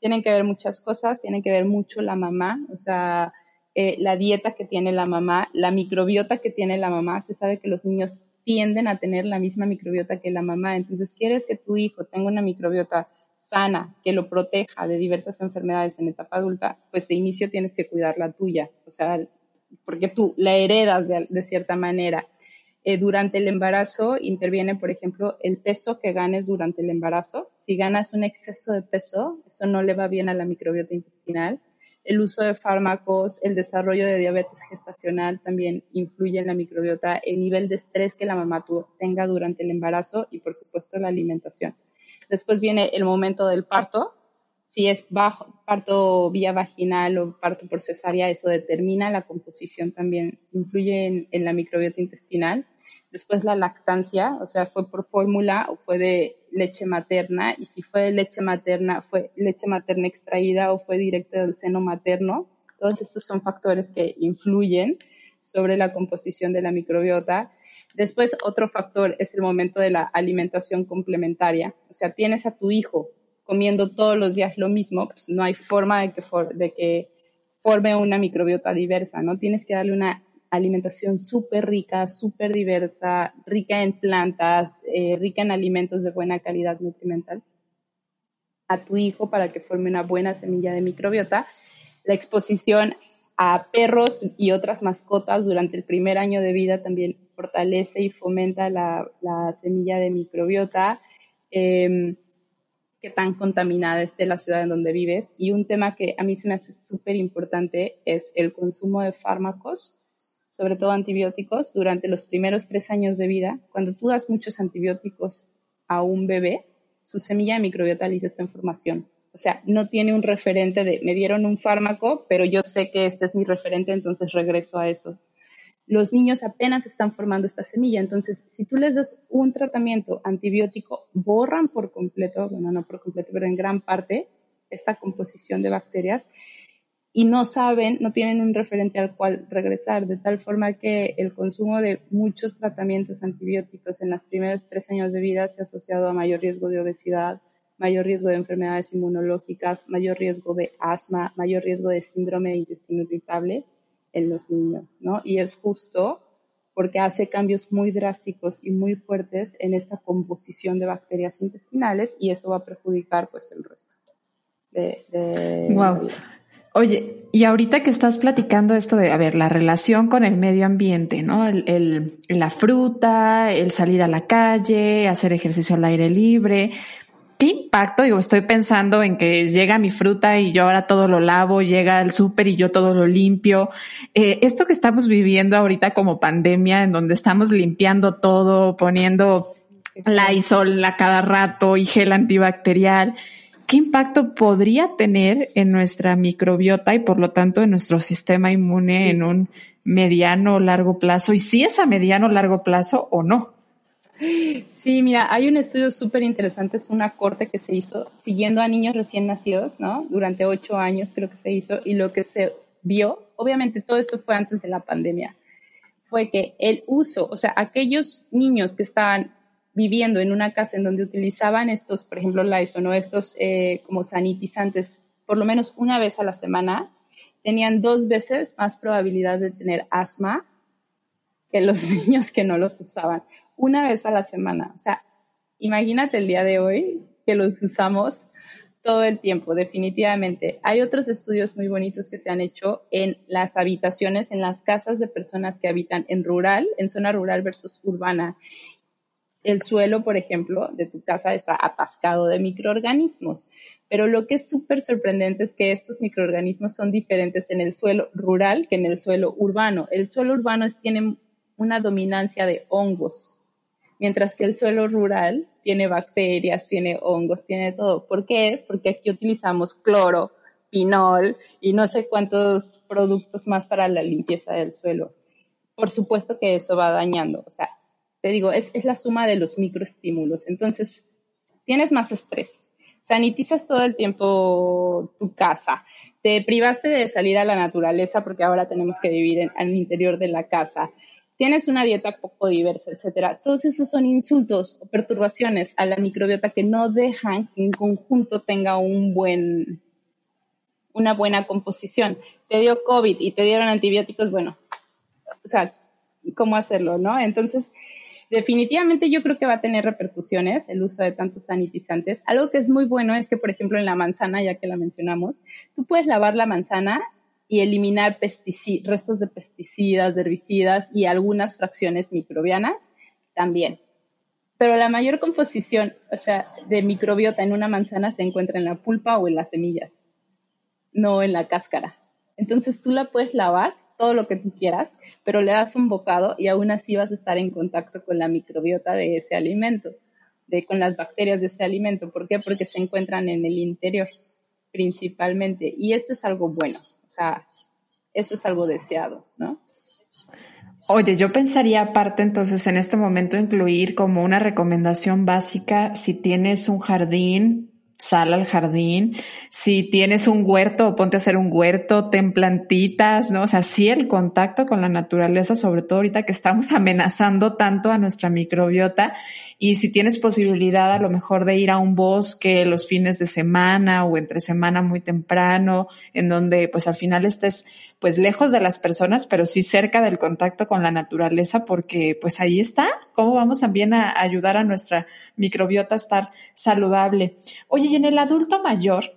Tienen que ver muchas cosas, tienen que ver mucho la mamá, o sea, eh, la dieta que tiene la mamá, la microbiota que tiene la mamá. Se sabe que los niños tienden a tener la misma microbiota que la mamá. Entonces, quieres que tu hijo tenga una microbiota sana, que lo proteja de diversas enfermedades en etapa adulta, pues de inicio tienes que cuidar la tuya, o sea, porque tú la heredas de cierta manera. Eh, durante el embarazo interviene, por ejemplo, el peso que ganes durante el embarazo. Si ganas un exceso de peso, eso no le va bien a la microbiota intestinal. El uso de fármacos, el desarrollo de diabetes gestacional también influye en la microbiota, el nivel de estrés que la mamá tenga durante el embarazo y, por supuesto, la alimentación. Después viene el momento del parto. Si es bajo, parto vía vaginal o parto por cesárea, eso determina la composición también, influye en la microbiota intestinal después la lactancia, o sea, fue por fórmula o fue de leche materna, y si fue de leche materna, fue leche materna extraída o fue directa del seno materno. Todos estos son factores que influyen sobre la composición de la microbiota. Después, otro factor es el momento de la alimentación complementaria. O sea, tienes a tu hijo comiendo todos los días lo mismo, pues no hay forma de que, forme una microbiota diversa, ¿no? Tienes que darle una alimentación súper rica, súper diversa, rica en plantas, eh, rica en alimentos de buena calidad nutrimental a tu hijo para que forme una buena semilla de microbiota. La exposición a perros y otras mascotas durante el primer año de vida también fortalece y fomenta la, semilla de microbiota. Eh, qué tan contaminada esté la ciudad en donde vives. Y un tema que a mí se me hace súper importante es el consumo de fármacos sobre todo antibióticos, durante los primeros tres años de vida, cuando tú das muchos antibióticos a un bebé, su semilla de microbiota le esta información. O sea, no tiene un referente de, me dieron un fármaco, pero yo sé que este es mi referente, entonces regreso a eso. Los niños apenas están formando esta semilla, entonces si tú les das un tratamiento antibiótico, borran por completo, bueno, no por completo, pero en gran parte, esta composición de bacterias y no saben, no tienen un referente al cual regresar, de tal forma que el consumo de muchos tratamientos antibióticos en los primeros tres años de vida se ha asociado a mayor riesgo de obesidad, mayor riesgo de enfermedades inmunológicas, mayor riesgo de asma, mayor riesgo de síndrome de intestino irritable en los niños, ¿no? Y es justo porque hace cambios muy drásticos y muy fuertes en esta composición de bacterias intestinales y eso va a perjudicar pues el resto de, de wow. Oye, y ahorita que estás platicando esto de, a ver, la relación con el medio ambiente, ¿no? El, la fruta, el salir a la calle, hacer ejercicio al aire libre. ¿Qué impacto? Digo, estoy pensando en que llega mi fruta y yo ahora todo lo lavo, llega el súper y yo todo lo limpio. Eh, esto que estamos viviendo ahorita como pandemia, en donde estamos limpiando todo, poniendo la isol a cada rato y gel antibacterial. ¿qué impacto podría tener en nuestra microbiota y por lo tanto en nuestro sistema inmune en un mediano o largo plazo? Y si es a mediano o largo plazo o no. Sí, mira, hay un estudio súper interesante, es una corte que se hizo siguiendo a niños recién nacidos, ¿no? Durante ocho años creo que se hizo y lo que se vio, obviamente todo esto fue antes de la pandemia, fue que el uso, o sea, aquellos niños que estaban viviendo en una casa en donde utilizaban estos, por ejemplo, Lysol o estos eh, como sanitizantes por lo menos una vez a la semana, tenían dos veces más probabilidad de tener asma que los niños que no los usaban. Una vez a la semana. O sea, imagínate el día de hoy que los usamos todo el tiempo, definitivamente. Hay otros estudios muy bonitos que se han hecho en las habitaciones, en las casas de personas que habitan en rural, en zona rural versus urbana el suelo, por ejemplo, de tu casa está atascado de microorganismos. Pero lo que es súper sorprendente es que estos microorganismos son diferentes en el suelo rural que en el suelo urbano. El suelo urbano tiene una dominancia de hongos, mientras que el suelo rural tiene bacterias, tiene hongos, tiene todo. ¿Por qué es? Porque aquí utilizamos cloro, pinol y no sé cuántos productos más para la limpieza del suelo. Por supuesto que eso va dañando, o sea, te digo, es, es la suma de los microestímulos. Entonces, tienes más estrés, sanitizas todo el tiempo tu casa, te privaste de salir a la naturaleza porque ahora tenemos que vivir en, el interior de la casa, tienes una dieta poco diversa, etcétera. Todos esos son insultos o perturbaciones a la microbiota que no dejan que en conjunto tenga un buen, una buena composición. Te dio COVID y te dieron antibióticos, bueno, o sea, ¿cómo hacerlo, no? Entonces, Definitivamente yo creo que va a tener repercusiones el uso de tantos sanitizantes. Algo que es muy bueno es que, por ejemplo, en la manzana, ya que la mencionamos, tú puedes lavar la manzana y eliminar restos de pesticidas, de herbicidas y algunas fracciones microbianas también. Pero la mayor composición, o sea, de microbiota en una manzana se encuentra en la pulpa o en las semillas, no en la cáscara. Entonces tú la puedes lavar todo lo que tú quieras pero le das un bocado y aún así vas a estar en contacto con la microbiota de ese alimento, de, con las bacterias de ese alimento. ¿Por qué? Porque se encuentran en el interior principalmente. Y eso es algo bueno, sea, eso es algo deseado, ¿no? Oye, yo pensaría aparte entonces en este momento incluir como una recomendación básica si tienes un jardín sal al jardín. Si tienes un huerto, ponte a hacer un huerto, ten plantitas, ¿no? O sea, sí el contacto con la naturaleza, sobre todo ahorita que estamos amenazando tanto a nuestra microbiota. Y si tienes posibilidad a lo mejor de ir a un bosque los fines de semana o entre semana muy temprano, en donde pues al final estés pues lejos de las personas, pero sí cerca del contacto con la naturaleza, porque pues ahí está, cómo vamos también a ayudar a nuestra microbiota a estar saludable. Oye, y en el adulto mayor,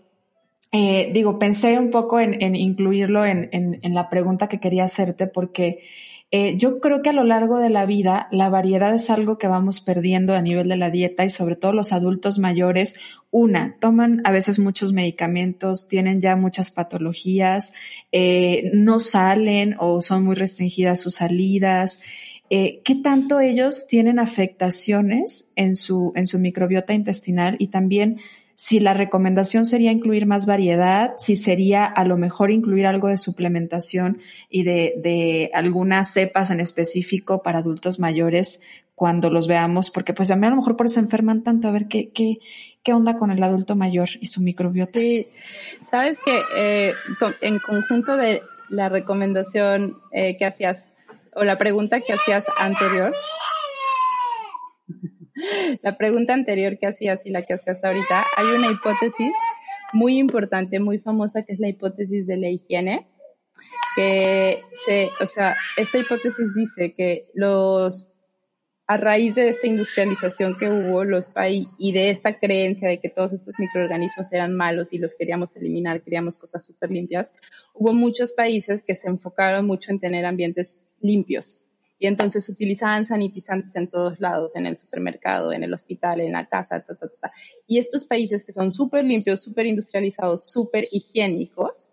eh, digo, pensé un poco en, incluirlo en, en, la pregunta que quería hacerte, porque eh, yo creo que a lo largo de la vida la variedad es algo que vamos perdiendo a nivel de la dieta y sobre todo los adultos mayores, una, toman a veces muchos medicamentos, tienen ya muchas patologías, eh, no salen o son muy restringidas sus salidas. Eh, ¿Qué tanto ellos tienen afectaciones en su, en su microbiota intestinal y también si la recomendación sería incluir más variedad, si sería a lo mejor incluir algo de suplementación y de, de algunas cepas en específico para adultos mayores cuando los veamos, porque pues a mí a lo mejor por eso enferman tanto, a ver qué, qué, qué onda con el adulto mayor y su microbiota. Sí, sabes que eh, en conjunto de la recomendación eh, que hacías, o la pregunta que hacías anterior, la pregunta anterior que hacías y la que hacías ahorita, hay una hipótesis muy importante, muy famosa, que es la hipótesis de la higiene, que se, o sea, esta hipótesis dice que los, a raíz de esta industrialización que hubo, los países, y de esta creencia de que todos estos microorganismos eran malos y los queríamos eliminar, queríamos cosas súper limpias, hubo muchos países que se enfocaron mucho en tener ambientes limpios, y entonces utilizaban sanitizantes en todos lados, en el supermercado, en el hospital, en la casa, ta, ta, ta. Y estos países que son súper limpios, súper industrializados, súper higiénicos,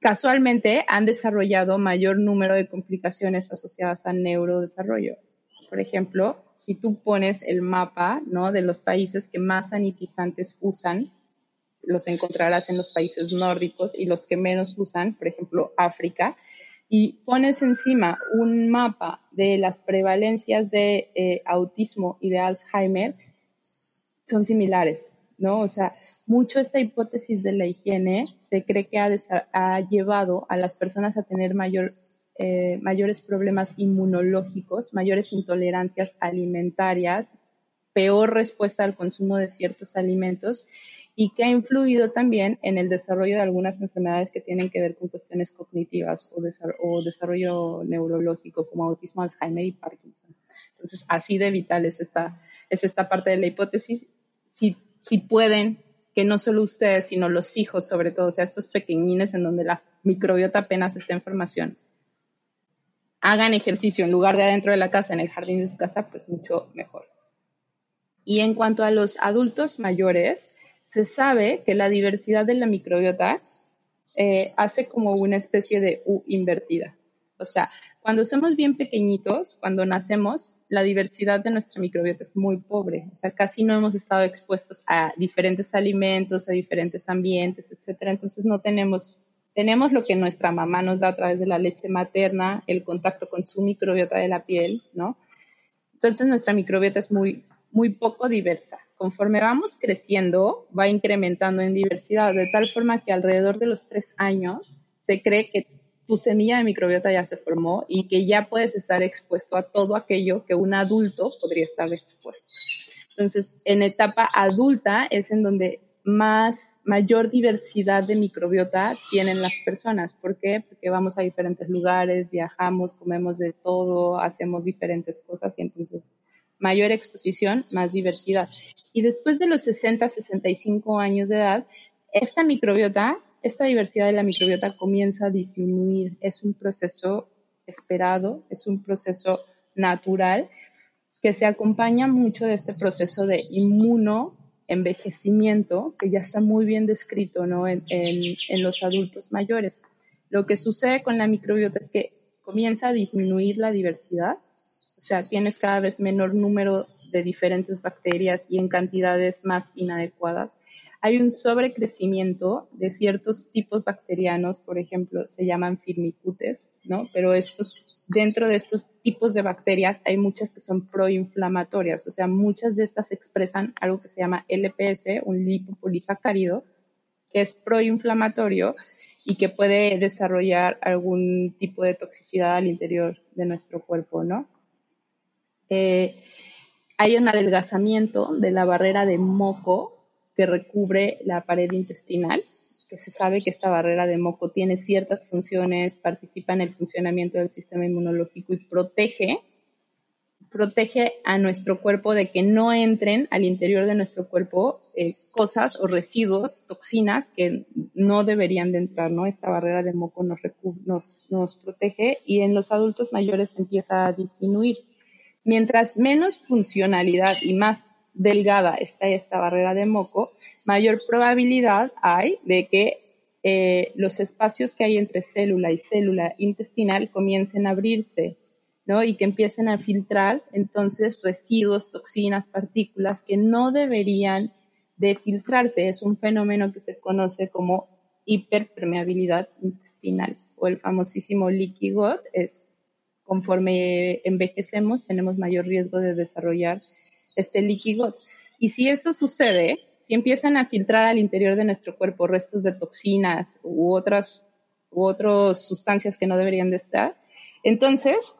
casualmente han desarrollado mayor número de complicaciones asociadas al neurodesarrollo. Por ejemplo, si tú pones el mapa, ¿no? De los países que más sanitizantes usan, los encontrarás en los países nórdicos y los que menos usan, por ejemplo, África, y pones encima un mapa de las prevalencias de eh, autismo y de Alzheimer, son similares, ¿no? O sea, mucho esta hipótesis de la higiene se cree que ha, llevado a las personas a tener eh, mayores problemas inmunológicos, mayores intolerancias alimentarias, peor respuesta al consumo de ciertos alimentos y que ha influido también en el desarrollo de algunas enfermedades que tienen que ver con cuestiones cognitivas o, desarrollo neurológico como autismo, Alzheimer y Parkinson. Entonces, así de vital es esta, es esta parte de la hipótesis. Si, si pueden, que no solo ustedes, sino los hijos, sobre todo, o sea, estos pequeñines en donde la microbiota apenas está en formación, hagan ejercicio en lugar de adentro de la casa, en el jardín de su casa, pues mucho mejor. Y en cuanto a los adultos mayores, se sabe que la diversidad de la microbiota eh, hace como una especie de U invertida. O sea, cuando somos bien pequeñitos, cuando nacemos, la diversidad de nuestra microbiota es muy pobre. O sea, casi no hemos estado expuestos a diferentes alimentos, a diferentes ambientes, etcétera. Entonces no tenemos, tenemos lo que nuestra mamá nos da a través de la leche materna, el contacto con su microbiota de la piel, ¿no? Entonces nuestra microbiota es muy, muy poco diversa. Conforme vamos creciendo, va incrementando en diversidad, de tal forma que alrededor de los tres años se cree que tu semilla de microbiota ya se formó y que ya puedes estar expuesto a todo aquello que un adulto podría estar expuesto. Entonces, en etapa adulta es en donde más, mayor diversidad de microbiota tienen las personas. ¿Por qué? Porque vamos a diferentes lugares, viajamos, comemos de todo, hacemos diferentes cosas y entonces mayor exposición, más diversidad. Y después de los 60, 65 años de edad, esta microbiota, esta diversidad de la microbiota comienza a disminuir. Es un proceso esperado, es un proceso natural que se acompaña mucho de este proceso de inmunoenvejecimiento que ya está muy bien descrito en, en los adultos mayores. Lo que sucede con la microbiota es que comienza a disminuir la diversidad o sea, tienes cada vez menor número de diferentes bacterias y en cantidades más inadecuadas. Hay un sobrecrecimiento de ciertos tipos bacterianos, por ejemplo, se llaman firmicutes, ¿no? Pero estos, dentro de estos tipos de bacterias hay muchas que son proinflamatorias, o sea, muchas de estas expresan algo que se llama LPS, un lipopolisacárido, que es proinflamatorio y que puede desarrollar algún tipo de toxicidad al interior de nuestro cuerpo, ¿no? Eh, hay un adelgazamiento de la barrera de moco que recubre la pared intestinal, que se sabe que esta barrera de moco tiene ciertas funciones, participa en el funcionamiento del sistema inmunológico y protege, protege a nuestro cuerpo de que no entren al interior de nuestro cuerpo eh, cosas o residuos, toxinas que no deberían de entrar, ¿no? Esta barrera de moco nos, nos, nos protege y en los adultos mayores empieza a disminuir. Mientras menos funcionalidad y más delgada está esta barrera de moco, mayor probabilidad hay de que eh, los espacios que hay entre célula y célula intestinal comiencen a abrirse, ¿no? Y que empiecen a filtrar entonces residuos, toxinas, partículas que no deberían de filtrarse. Es un fenómeno que se conoce como hiperpermeabilidad intestinal o el famosísimo leaky gut. Es conforme envejecemos tenemos mayor riesgo de desarrollar este líquido. Y si eso sucede, si empiezan a filtrar al interior de nuestro cuerpo restos de toxinas u otras, u otras sustancias que no deberían de estar, entonces,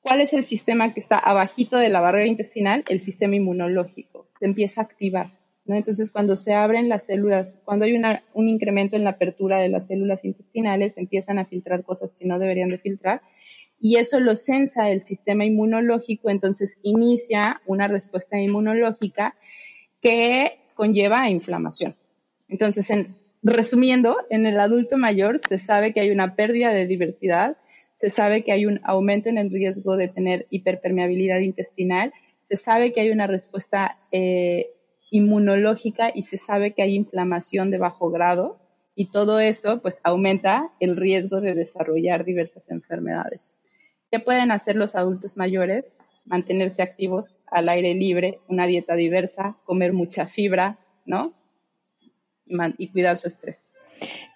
¿cuál es el sistema que está abajito de la barrera intestinal? El sistema inmunológico. Se empieza a activar. ¿no? Entonces, cuando se abren las células, cuando hay un incremento en la apertura de las células intestinales, empiezan a filtrar cosas que no deberían de filtrar y eso lo sensa el sistema inmunológico, entonces inicia una respuesta inmunológica que conlleva a inflamación. Entonces, en, resumiendo, en el adulto mayor se sabe que hay una pérdida de diversidad, se sabe que hay un aumento en el riesgo de tener hiperpermeabilidad intestinal, se sabe que hay una respuesta eh, inmunológica y se sabe que hay inflamación de bajo grado y todo eso pues aumenta el riesgo de desarrollar diversas enfermedades. ¿Qué pueden hacer los adultos mayores? Mantenerse activos al aire libre, una dieta diversa, comer mucha fibra, ¿no? Y, cuidar su estrés.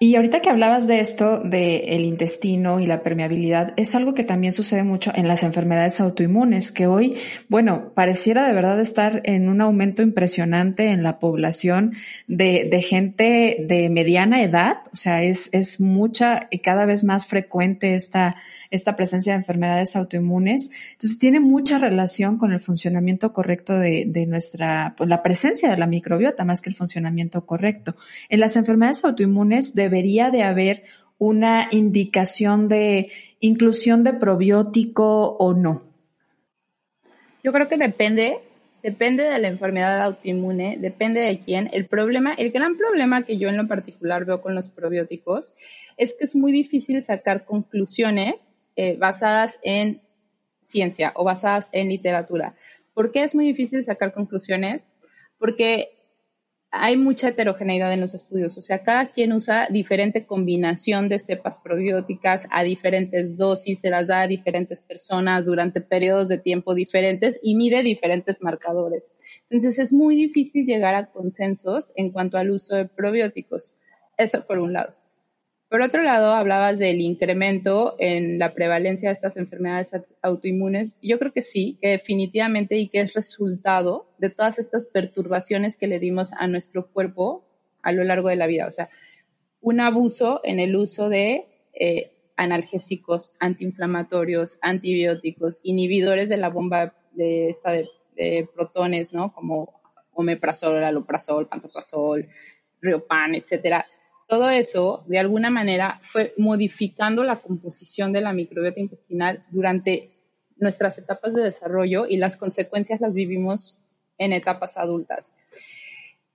Y ahorita que hablabas de esto, del intestino y la permeabilidad, es algo que también sucede mucho en las enfermedades autoinmunes, que hoy, bueno, pareciera de verdad estar en un aumento impresionante en la población de, de gente de mediana edad, o sea, es, es mucha y cada vez más frecuente esta esta presencia de enfermedades autoinmunes. Entonces tiene mucha relación con el funcionamiento correcto de, nuestra, pues la presencia de la microbiota más que el funcionamiento correcto. En las enfermedades autoinmunes debería de haber una indicación de inclusión de probiótico o no. Yo creo que depende, depende de la enfermedad autoinmune, depende de quién. El problema, el gran problema que yo en lo particular veo con los probióticos es que es muy difícil sacar conclusiones eh, basadas en ciencia o basadas en literatura. ¿Por qué es muy difícil sacar conclusiones? Porque hay mucha heterogeneidad en los estudios, o sea, cada quien usa diferente combinación de cepas probióticas a diferentes dosis, se las da a diferentes personas durante periodos de tiempo diferentes y mide diferentes marcadores. Entonces es muy difícil llegar a consensos en cuanto al uso de probióticos. Eso por un lado. Por otro lado, hablabas del incremento en la prevalencia de estas enfermedades autoinmunes. Yo creo que sí, que definitivamente y que es resultado de todas estas perturbaciones que le dimos a nuestro cuerpo a lo largo de la vida. O sea, un abuso en el uso de eh, analgésicos, antiinflamatorios, antibióticos, inhibidores de la bomba de, esta de, protones, ¿no? Como omeprazol, aloprazol, pantoprazol, riopan, etcétera todo eso, de alguna manera, fue modificando la composición de la microbiota intestinal durante nuestras etapas de desarrollo y las consecuencias las vivimos en etapas adultas.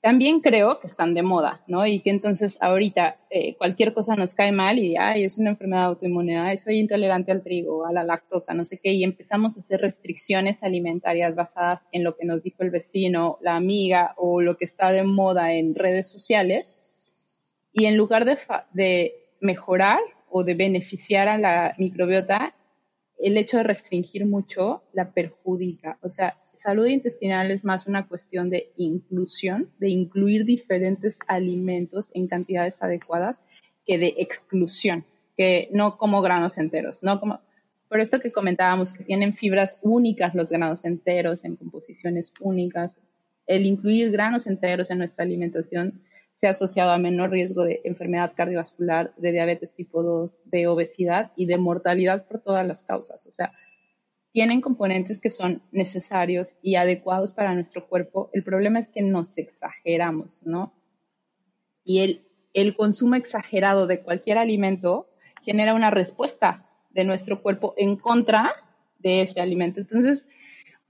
También creo que están de moda, ¿no? Y que entonces ahorita eh, cualquier cosa nos cae mal y, ay, es una enfermedad autoinmune, ay, soy intolerante al trigo, a la lactosa, no sé qué, y empezamos a hacer restricciones alimentarias basadas en lo que nos dijo el vecino, la amiga o lo que está de moda en redes sociales y en lugar de, mejorar o de beneficiar a la microbiota, el hecho de restringir mucho la perjudica. O sea, salud intestinal es más una cuestión de inclusión, de incluir diferentes alimentos en cantidades adecuadas que de exclusión, que no como granos enteros, no como por esto que comentábamos que tienen fibras únicas los granos enteros en composiciones únicas, el incluir granos enteros en nuestra alimentación se ha asociado a menor riesgo de enfermedad cardiovascular, de diabetes tipo 2, de obesidad y de mortalidad por todas las causas. O sea, tienen componentes que son necesarios y adecuados para nuestro cuerpo. El problema es que nos exageramos, ¿no? Y el, el consumo exagerado de cualquier alimento genera una respuesta de nuestro cuerpo en contra de ese alimento. Entonces,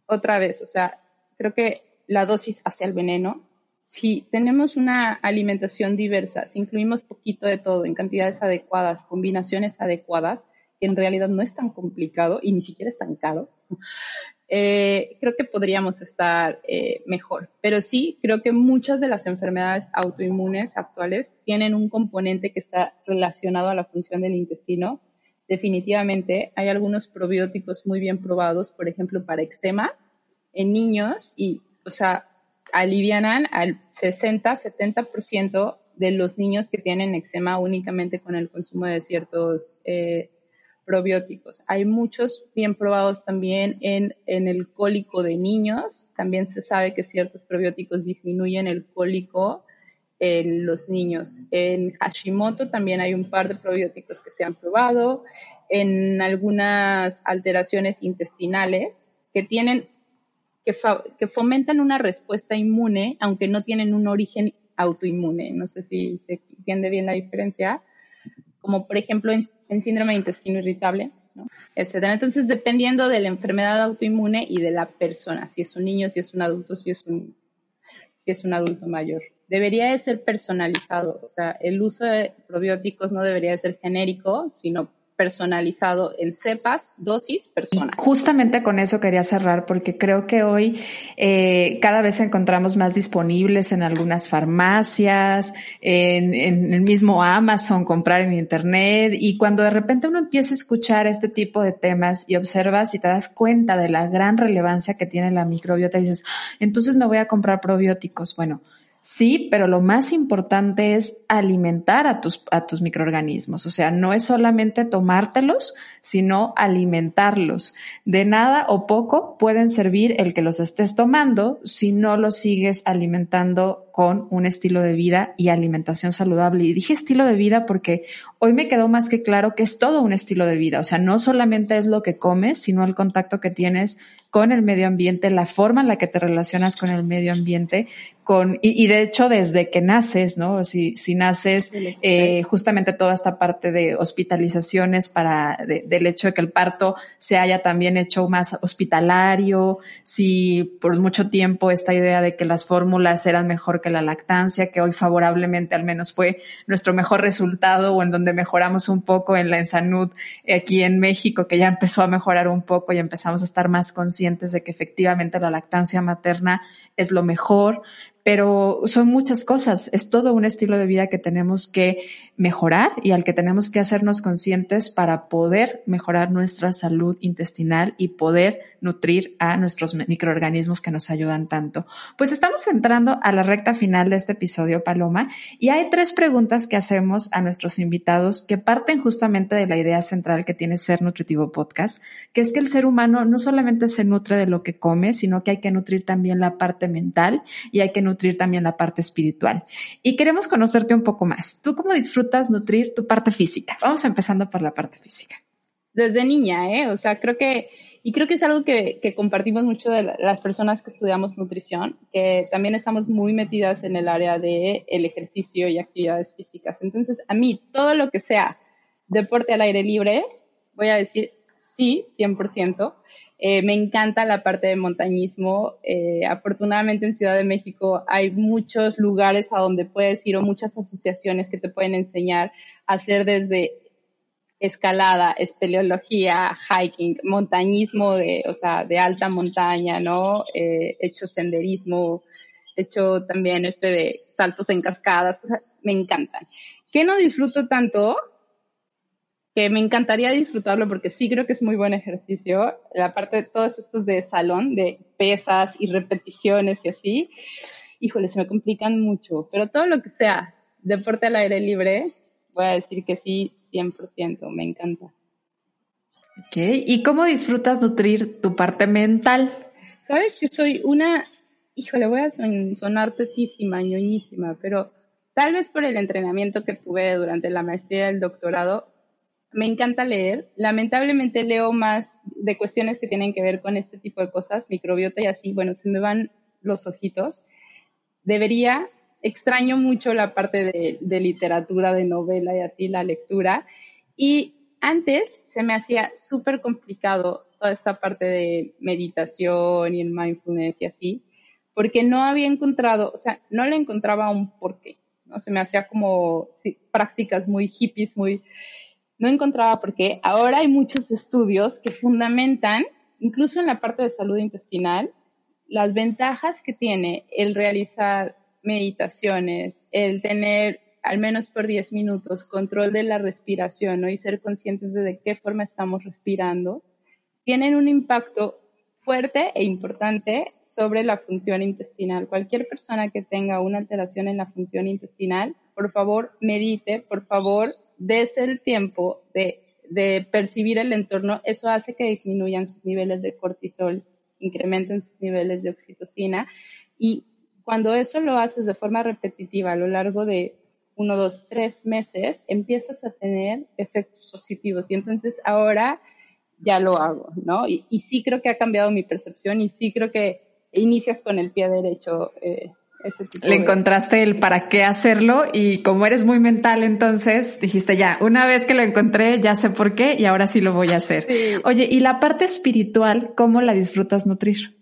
otra vez, o sea, creo que la dosis hacia el veneno si tenemos una alimentación diversa, si incluimos poquito de todo en cantidades adecuadas, combinaciones adecuadas, que en realidad no es tan complicado y ni siquiera es tan caro, eh, creo que podríamos estar eh, mejor. Pero sí, creo que muchas de las enfermedades autoinmunes actuales tienen un componente que está relacionado a la función del intestino. Definitivamente hay algunos probióticos muy bien probados, por ejemplo, para eczema en niños y, o sea, alivianan al 60-70% de los niños que tienen eczema únicamente con el consumo de ciertos eh, probióticos. Hay muchos bien probados también en, en, el cólico de niños. También se sabe que ciertos probióticos disminuyen el cólico en los niños. En Hashimoto también hay un par de probióticos que se han probado. En algunas alteraciones intestinales que tienen que, fomentan una respuesta inmune, aunque no tienen un origen autoinmune. No sé si se entiende bien la diferencia, como por ejemplo en, síndrome de intestino irritable, ¿no? etcétera. Entonces, dependiendo de la enfermedad autoinmune y de la persona, si es un niño, si es un adulto, si es un, si es un adulto mayor. Debería de ser personalizado, o sea, el uso de probióticos no debería de ser genérico, sino personalizado en cepas, dosis, personas. Justamente con eso quería cerrar porque creo que hoy eh, cada vez encontramos más disponibles en algunas farmacias, en, el mismo Amazon, comprar en Internet y cuando de repente uno empieza a escuchar este tipo de temas y observas y te das cuenta de la gran relevancia que tiene la microbiota dices, ah, entonces me voy a comprar probióticos. Bueno, Sí, pero lo más importante es alimentar a tus, a tus microorganismos. O sea, no es solamente tomártelos, sino alimentarlos. De nada o poco pueden servir el que los estés tomando si no los sigues alimentando con un estilo de vida y alimentación saludable. Y dije estilo de vida porque hoy me quedó más que claro que es todo un estilo de vida. O sea, no solamente es lo que comes, sino el contacto que tienes con el medio ambiente, la forma en la que te relacionas con el medio ambiente, con, y, de hecho desde que naces, ¿no? Si, si naces, eh, justamente toda esta parte de hospitalizaciones para, del hecho de que el parto se haya también hecho más hospitalario, si por mucho tiempo esta idea de que las fórmulas eran mejor que la lactancia, que hoy favorablemente al menos fue nuestro mejor resultado o en donde mejoramos un poco en la Ensanud aquí en México, que ya empezó a mejorar un poco y empezamos a estar más conscientes de que efectivamente la lactancia materna es lo mejor, pero son muchas cosas. Es todo un estilo de vida que tenemos que mejorar y al que tenemos que hacernos conscientes para poder mejorar nuestra salud intestinal y poder nutrir a nuestros microorganismos que nos ayudan tanto. Pues estamos entrando a la recta final de este episodio, Paloma, y hay tres preguntas que hacemos a nuestros invitados que parten justamente de la idea central que tiene Ser Nutritivo Podcast, que es que el ser humano no solamente se nutre de lo que come, sino que hay que nutrir también la parte mental y hay que nutrir también la parte espiritual. Y queremos conocerte un poco más. ¿Tú cómo disfrutas nutrir tu parte física? Vamos empezando por la parte física. Desde niña, ¿eh? O sea, creo que y creo que es algo que, compartimos mucho de las personas que estudiamos nutrición, que también estamos muy metidas en el área de el ejercicio y actividades físicas. Entonces, a mí, todo lo que sea deporte al aire libre, voy a decir sí, 100%. Eh, me encanta la parte de montañismo. Eh, afortunadamente en Ciudad de México hay muchos lugares a donde puedes ir o muchas asociaciones que te pueden enseñar a hacer desde escalada, espeleología, hiking, montañismo de, o sea, de alta montaña, ¿no? Eh, hecho senderismo, hecho también este de saltos en cascadas, me encantan. ¿Qué no disfruto tanto? Que me encantaría disfrutarlo porque sí creo que es muy buen ejercicio. La parte de todos estos de salón, de pesas y repeticiones y así, híjole, se me complican mucho. Pero todo lo que sea deporte al aire libre, voy a decir que sí, 100%, me encanta. Ok, ¿y cómo disfrutas nutrir tu parte mental? Sabes que soy una, híjole, voy a sonar tetísima, ñoñísima, pero tal vez por el entrenamiento que tuve durante la maestría y el doctorado, me encanta leer. Lamentablemente leo más de cuestiones que tienen que ver con este tipo de cosas, microbiota y así, bueno, se me van los ojitos. Debería extraño mucho la parte de, literatura, de novela y así, la lectura. Y antes se me hacía súper complicado toda esta parte de meditación y el mindfulness y así, porque no había encontrado, o sea, no le encontraba un porqué, ¿no? Se me hacía como prácticas muy hippies, muy... No encontraba por qué. Ahora hay muchos estudios que fundamentan, incluso en la parte de salud intestinal, las ventajas que tiene el realizar meditaciones, el tener al menos por 10 minutos control de la respiración y ser conscientes de, de qué forma estamos respirando, tienen un impacto fuerte e importante sobre la función intestinal. Cualquier persona que tenga una alteración en la función intestinal, por favor, medite, por favor, dése el tiempo de, de percibir el entorno. Eso hace que disminuyan sus niveles de cortisol, incrementen sus niveles de oxitocina y cuando eso lo haces de forma repetitiva a lo largo de uno, dos, tres meses, empiezas a tener efectos positivos. Y entonces ahora ya lo hago, ¿no? Y, sí creo que ha cambiado mi percepción y sí creo que inicias con el pie derecho. Eh, ese tipo Le encontraste el para qué hacerlo y como eres muy mental, entonces dijiste ya, una vez que lo encontré, ya sé por qué y ahora sí lo voy a hacer. Oye, ¿y la parte espiritual, cómo la disfrutas nutrir?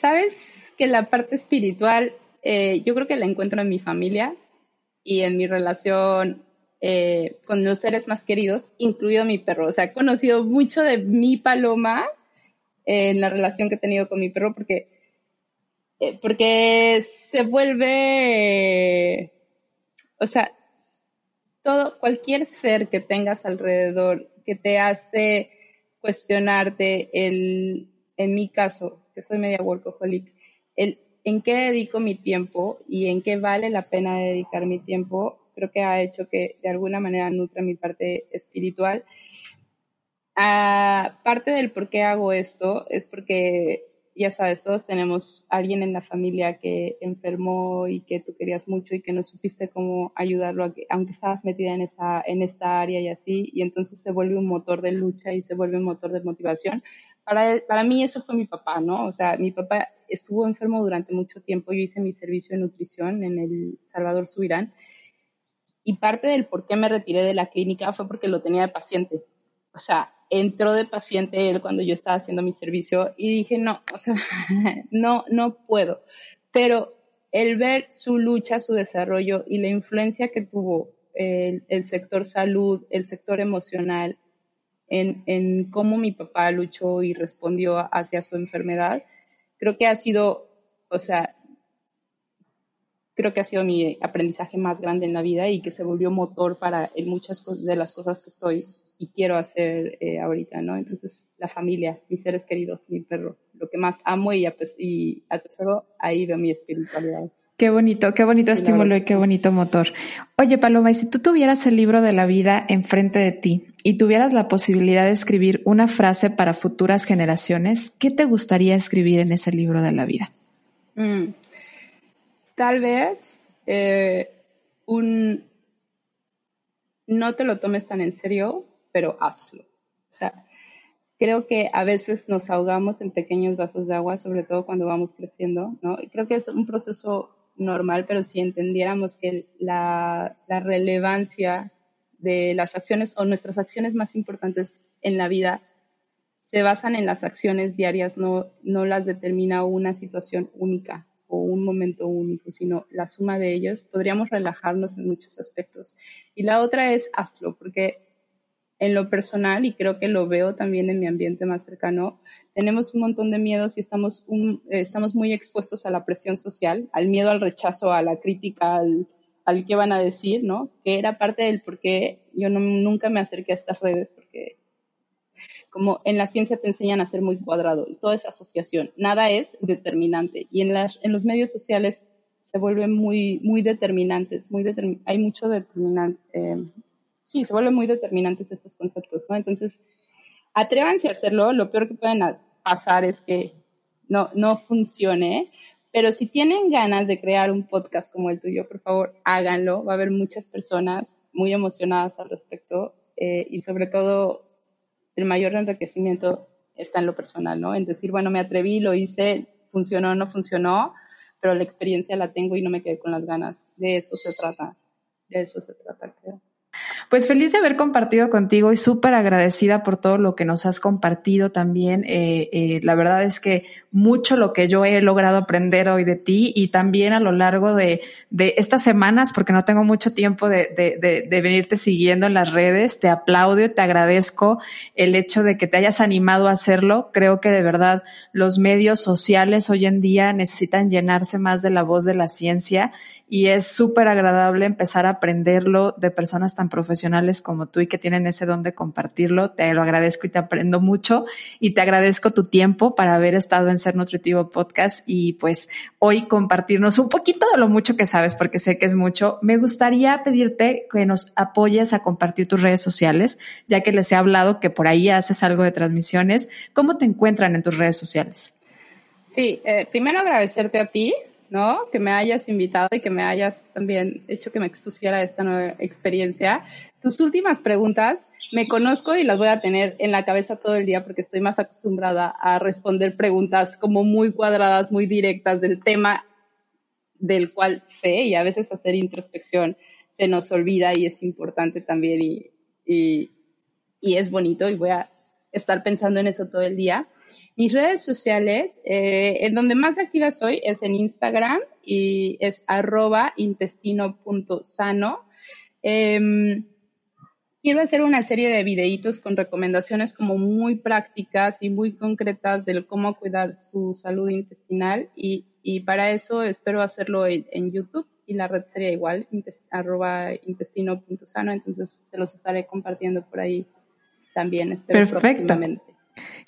¿Sabes? que la parte espiritual, eh, yo creo que la encuentro en mi familia y en mi relación eh, con los seres más queridos, incluido mi perro. O sea, he conocido mucho de mi paloma en la relación que he tenido con mi perro porque, eh, porque se vuelve, o sea, todo, cualquier ser que tengas alrededor que te hace cuestionarte el, en mi caso, que soy media workaholic, el en qué dedico mi tiempo y en qué vale la pena dedicar mi tiempo, creo que ha hecho que de alguna manera nutra mi parte espiritual. Aparte del por qué hago esto, es porque, ya sabes, todos tenemos alguien en la familia que enfermó y que tú querías mucho y que no supiste cómo ayudarlo, aunque estabas metida en, esa, en esta área y así, y entonces se vuelve un motor de lucha y se vuelve un motor de motivación para, para mí eso fue mi papá, ¿no? O sea, mi papá estuvo enfermo durante mucho tiempo. Yo hice mi servicio de nutrición en el Salvador Subirán. Y parte del por qué me retiré de la clínica fue porque lo tenía de paciente. O sea, entró de paciente él cuando yo estaba haciendo mi servicio y dije, no, o sea, no, no puedo. Pero el ver su lucha, su desarrollo y la influencia que tuvo el, el sector salud, el sector emocional, en, en cómo mi papá luchó y respondió hacia su enfermedad, creo que ha sido, o sea, creo que ha sido mi aprendizaje más grande en la vida y que se volvió motor para muchas de las cosas que estoy y quiero hacer eh, ahorita, ¿no? Entonces, la familia, mis seres queridos, mi perro, lo que más amo y, y atesoro, ahí veo mi espiritualidad. Qué bonito, qué bonito estímulo y qué bonito motor. Oye, Paloma, y si tú tuvieras el libro de la vida enfrente de ti y tuvieras la posibilidad de escribir una frase para futuras generaciones, ¿qué te gustaría escribir en ese libro de la vida? Mm tal vez eh, un no te lo tomes tan en serio, pero hazlo. O sea, creo que a veces nos ahogamos en pequeños vasos de agua, sobre todo cuando vamos creciendo, ¿no? creo que es un proceso normal, pero si entendiéramos que la, la relevancia de las acciones o nuestras acciones más importantes en la vida se basan en las acciones diarias, no, no las determina una situación única un momento único, sino la suma de ellos, podríamos relajarnos en muchos aspectos. Y la otra es hazlo, porque en lo personal, y creo que lo veo también en mi ambiente más cercano, tenemos un montón de miedos y estamos, estamos muy expuestos a la presión social, al miedo al rechazo, a la crítica, al, al que van a decir, ¿no? Que era parte del por qué yo nunca me acerqué a estas redes, porque como en la ciencia te enseñan a ser muy cuadrado y toda esa asociación. Nada es determinante y en, las, en los medios sociales se vuelven muy, muy determinantes, muy hay mucho determinante, eh, sí, se vuelven muy determinantes estos conceptos, ¿no? Entonces, atrévanse a hacerlo, lo peor que pueden pasar es que no, no funcione, pero si tienen ganas de crear un podcast como el tuyo, por favor, háganlo, va a haber muchas personas muy emocionadas al respecto eh, y sobre todo el mayor enriquecimiento está en lo personal, ¿no? En decir, bueno, me atreví, lo hice, funcionó no funcionó, pero la experiencia la tengo y no me quedé con las ganas. De eso se trata, de eso se trata, creo. Pues feliz de haber compartido contigo y súper agradecida por todo lo que nos has compartido también. Eh, eh, la verdad es que mucho lo que yo he logrado aprender hoy de ti y también a lo largo de, estas semanas, porque no tengo mucho tiempo de, de, de, venirte siguiendo en las redes, te aplaudo y te agradezco el hecho de que te hayas animado a hacerlo. Creo que de verdad los medios sociales hoy en día necesitan llenarse más de la voz de la ciencia y es súper agradable empezar a aprenderlo de personas tan profesionales como tú y que tienen ese don de compartirlo. Te lo agradezco y te aprendo mucho y te agradezco tu tiempo para haber estado en Ser Nutritivo Podcast y pues hoy compartirnos un poquito de lo mucho que sabes porque sé que es mucho. Me gustaría pedirte que nos apoyes a compartir tus redes sociales, ya que les he hablado que por ahí haces algo de transmisiones. ¿Cómo te encuentran en tus redes sociales? Sí, eh, primero agradecerte a ti ¿no? Que me hayas invitado y que me hayas también hecho que me expusiera esta nueva experiencia. Tus últimas preguntas, me conozco y las voy a tener en la cabeza todo el día porque estoy más acostumbrada a responder preguntas como muy cuadradas, muy directas del tema del cual sé y a veces hacer introspección se nos olvida y es importante también y, y, y es bonito y voy a estar pensando en eso todo el día. Mis redes sociales, eh, en donde más activa soy es en Instagram y es arroba intestino.sano. Em, quiero hacer una serie de videitos con recomendaciones como muy prácticas y muy concretas del cómo cuidar su salud intestinal y, para eso espero hacerlo en, YouTube y la red sería igual, arroba intestino.sano, entonces se los estaré compartiendo por ahí también, espero Perfecto.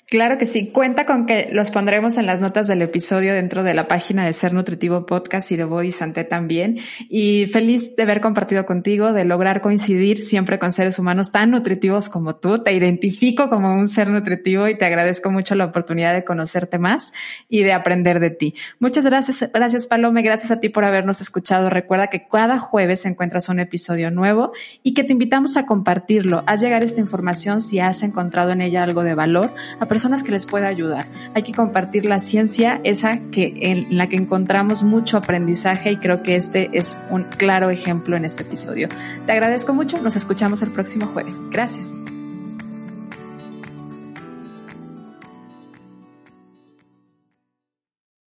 Claro que sí. Cuenta con que los pondremos en las notas del episodio dentro de la página de Ser Nutritivo Podcast y de Body Santé también. Y feliz de haber compartido contigo, de lograr coincidir siempre con seres humanos tan nutritivos como tú. Te identifico como un ser nutritivo y te agradezco mucho la oportunidad de conocerte más y de aprender de ti. Muchas gracias. Gracias, Palome. Gracias a ti por habernos escuchado. Recuerda que cada jueves encuentras un episodio nuevo y que te invitamos a compartirlo. Haz llegar esta información si has encontrado en ella algo de valor personas que les pueda ayudar. Hay que compartir la ciencia, esa que en la que encontramos mucho aprendizaje y creo que este es un claro ejemplo en este episodio. Te agradezco mucho, nos escuchamos el próximo jueves. Gracias.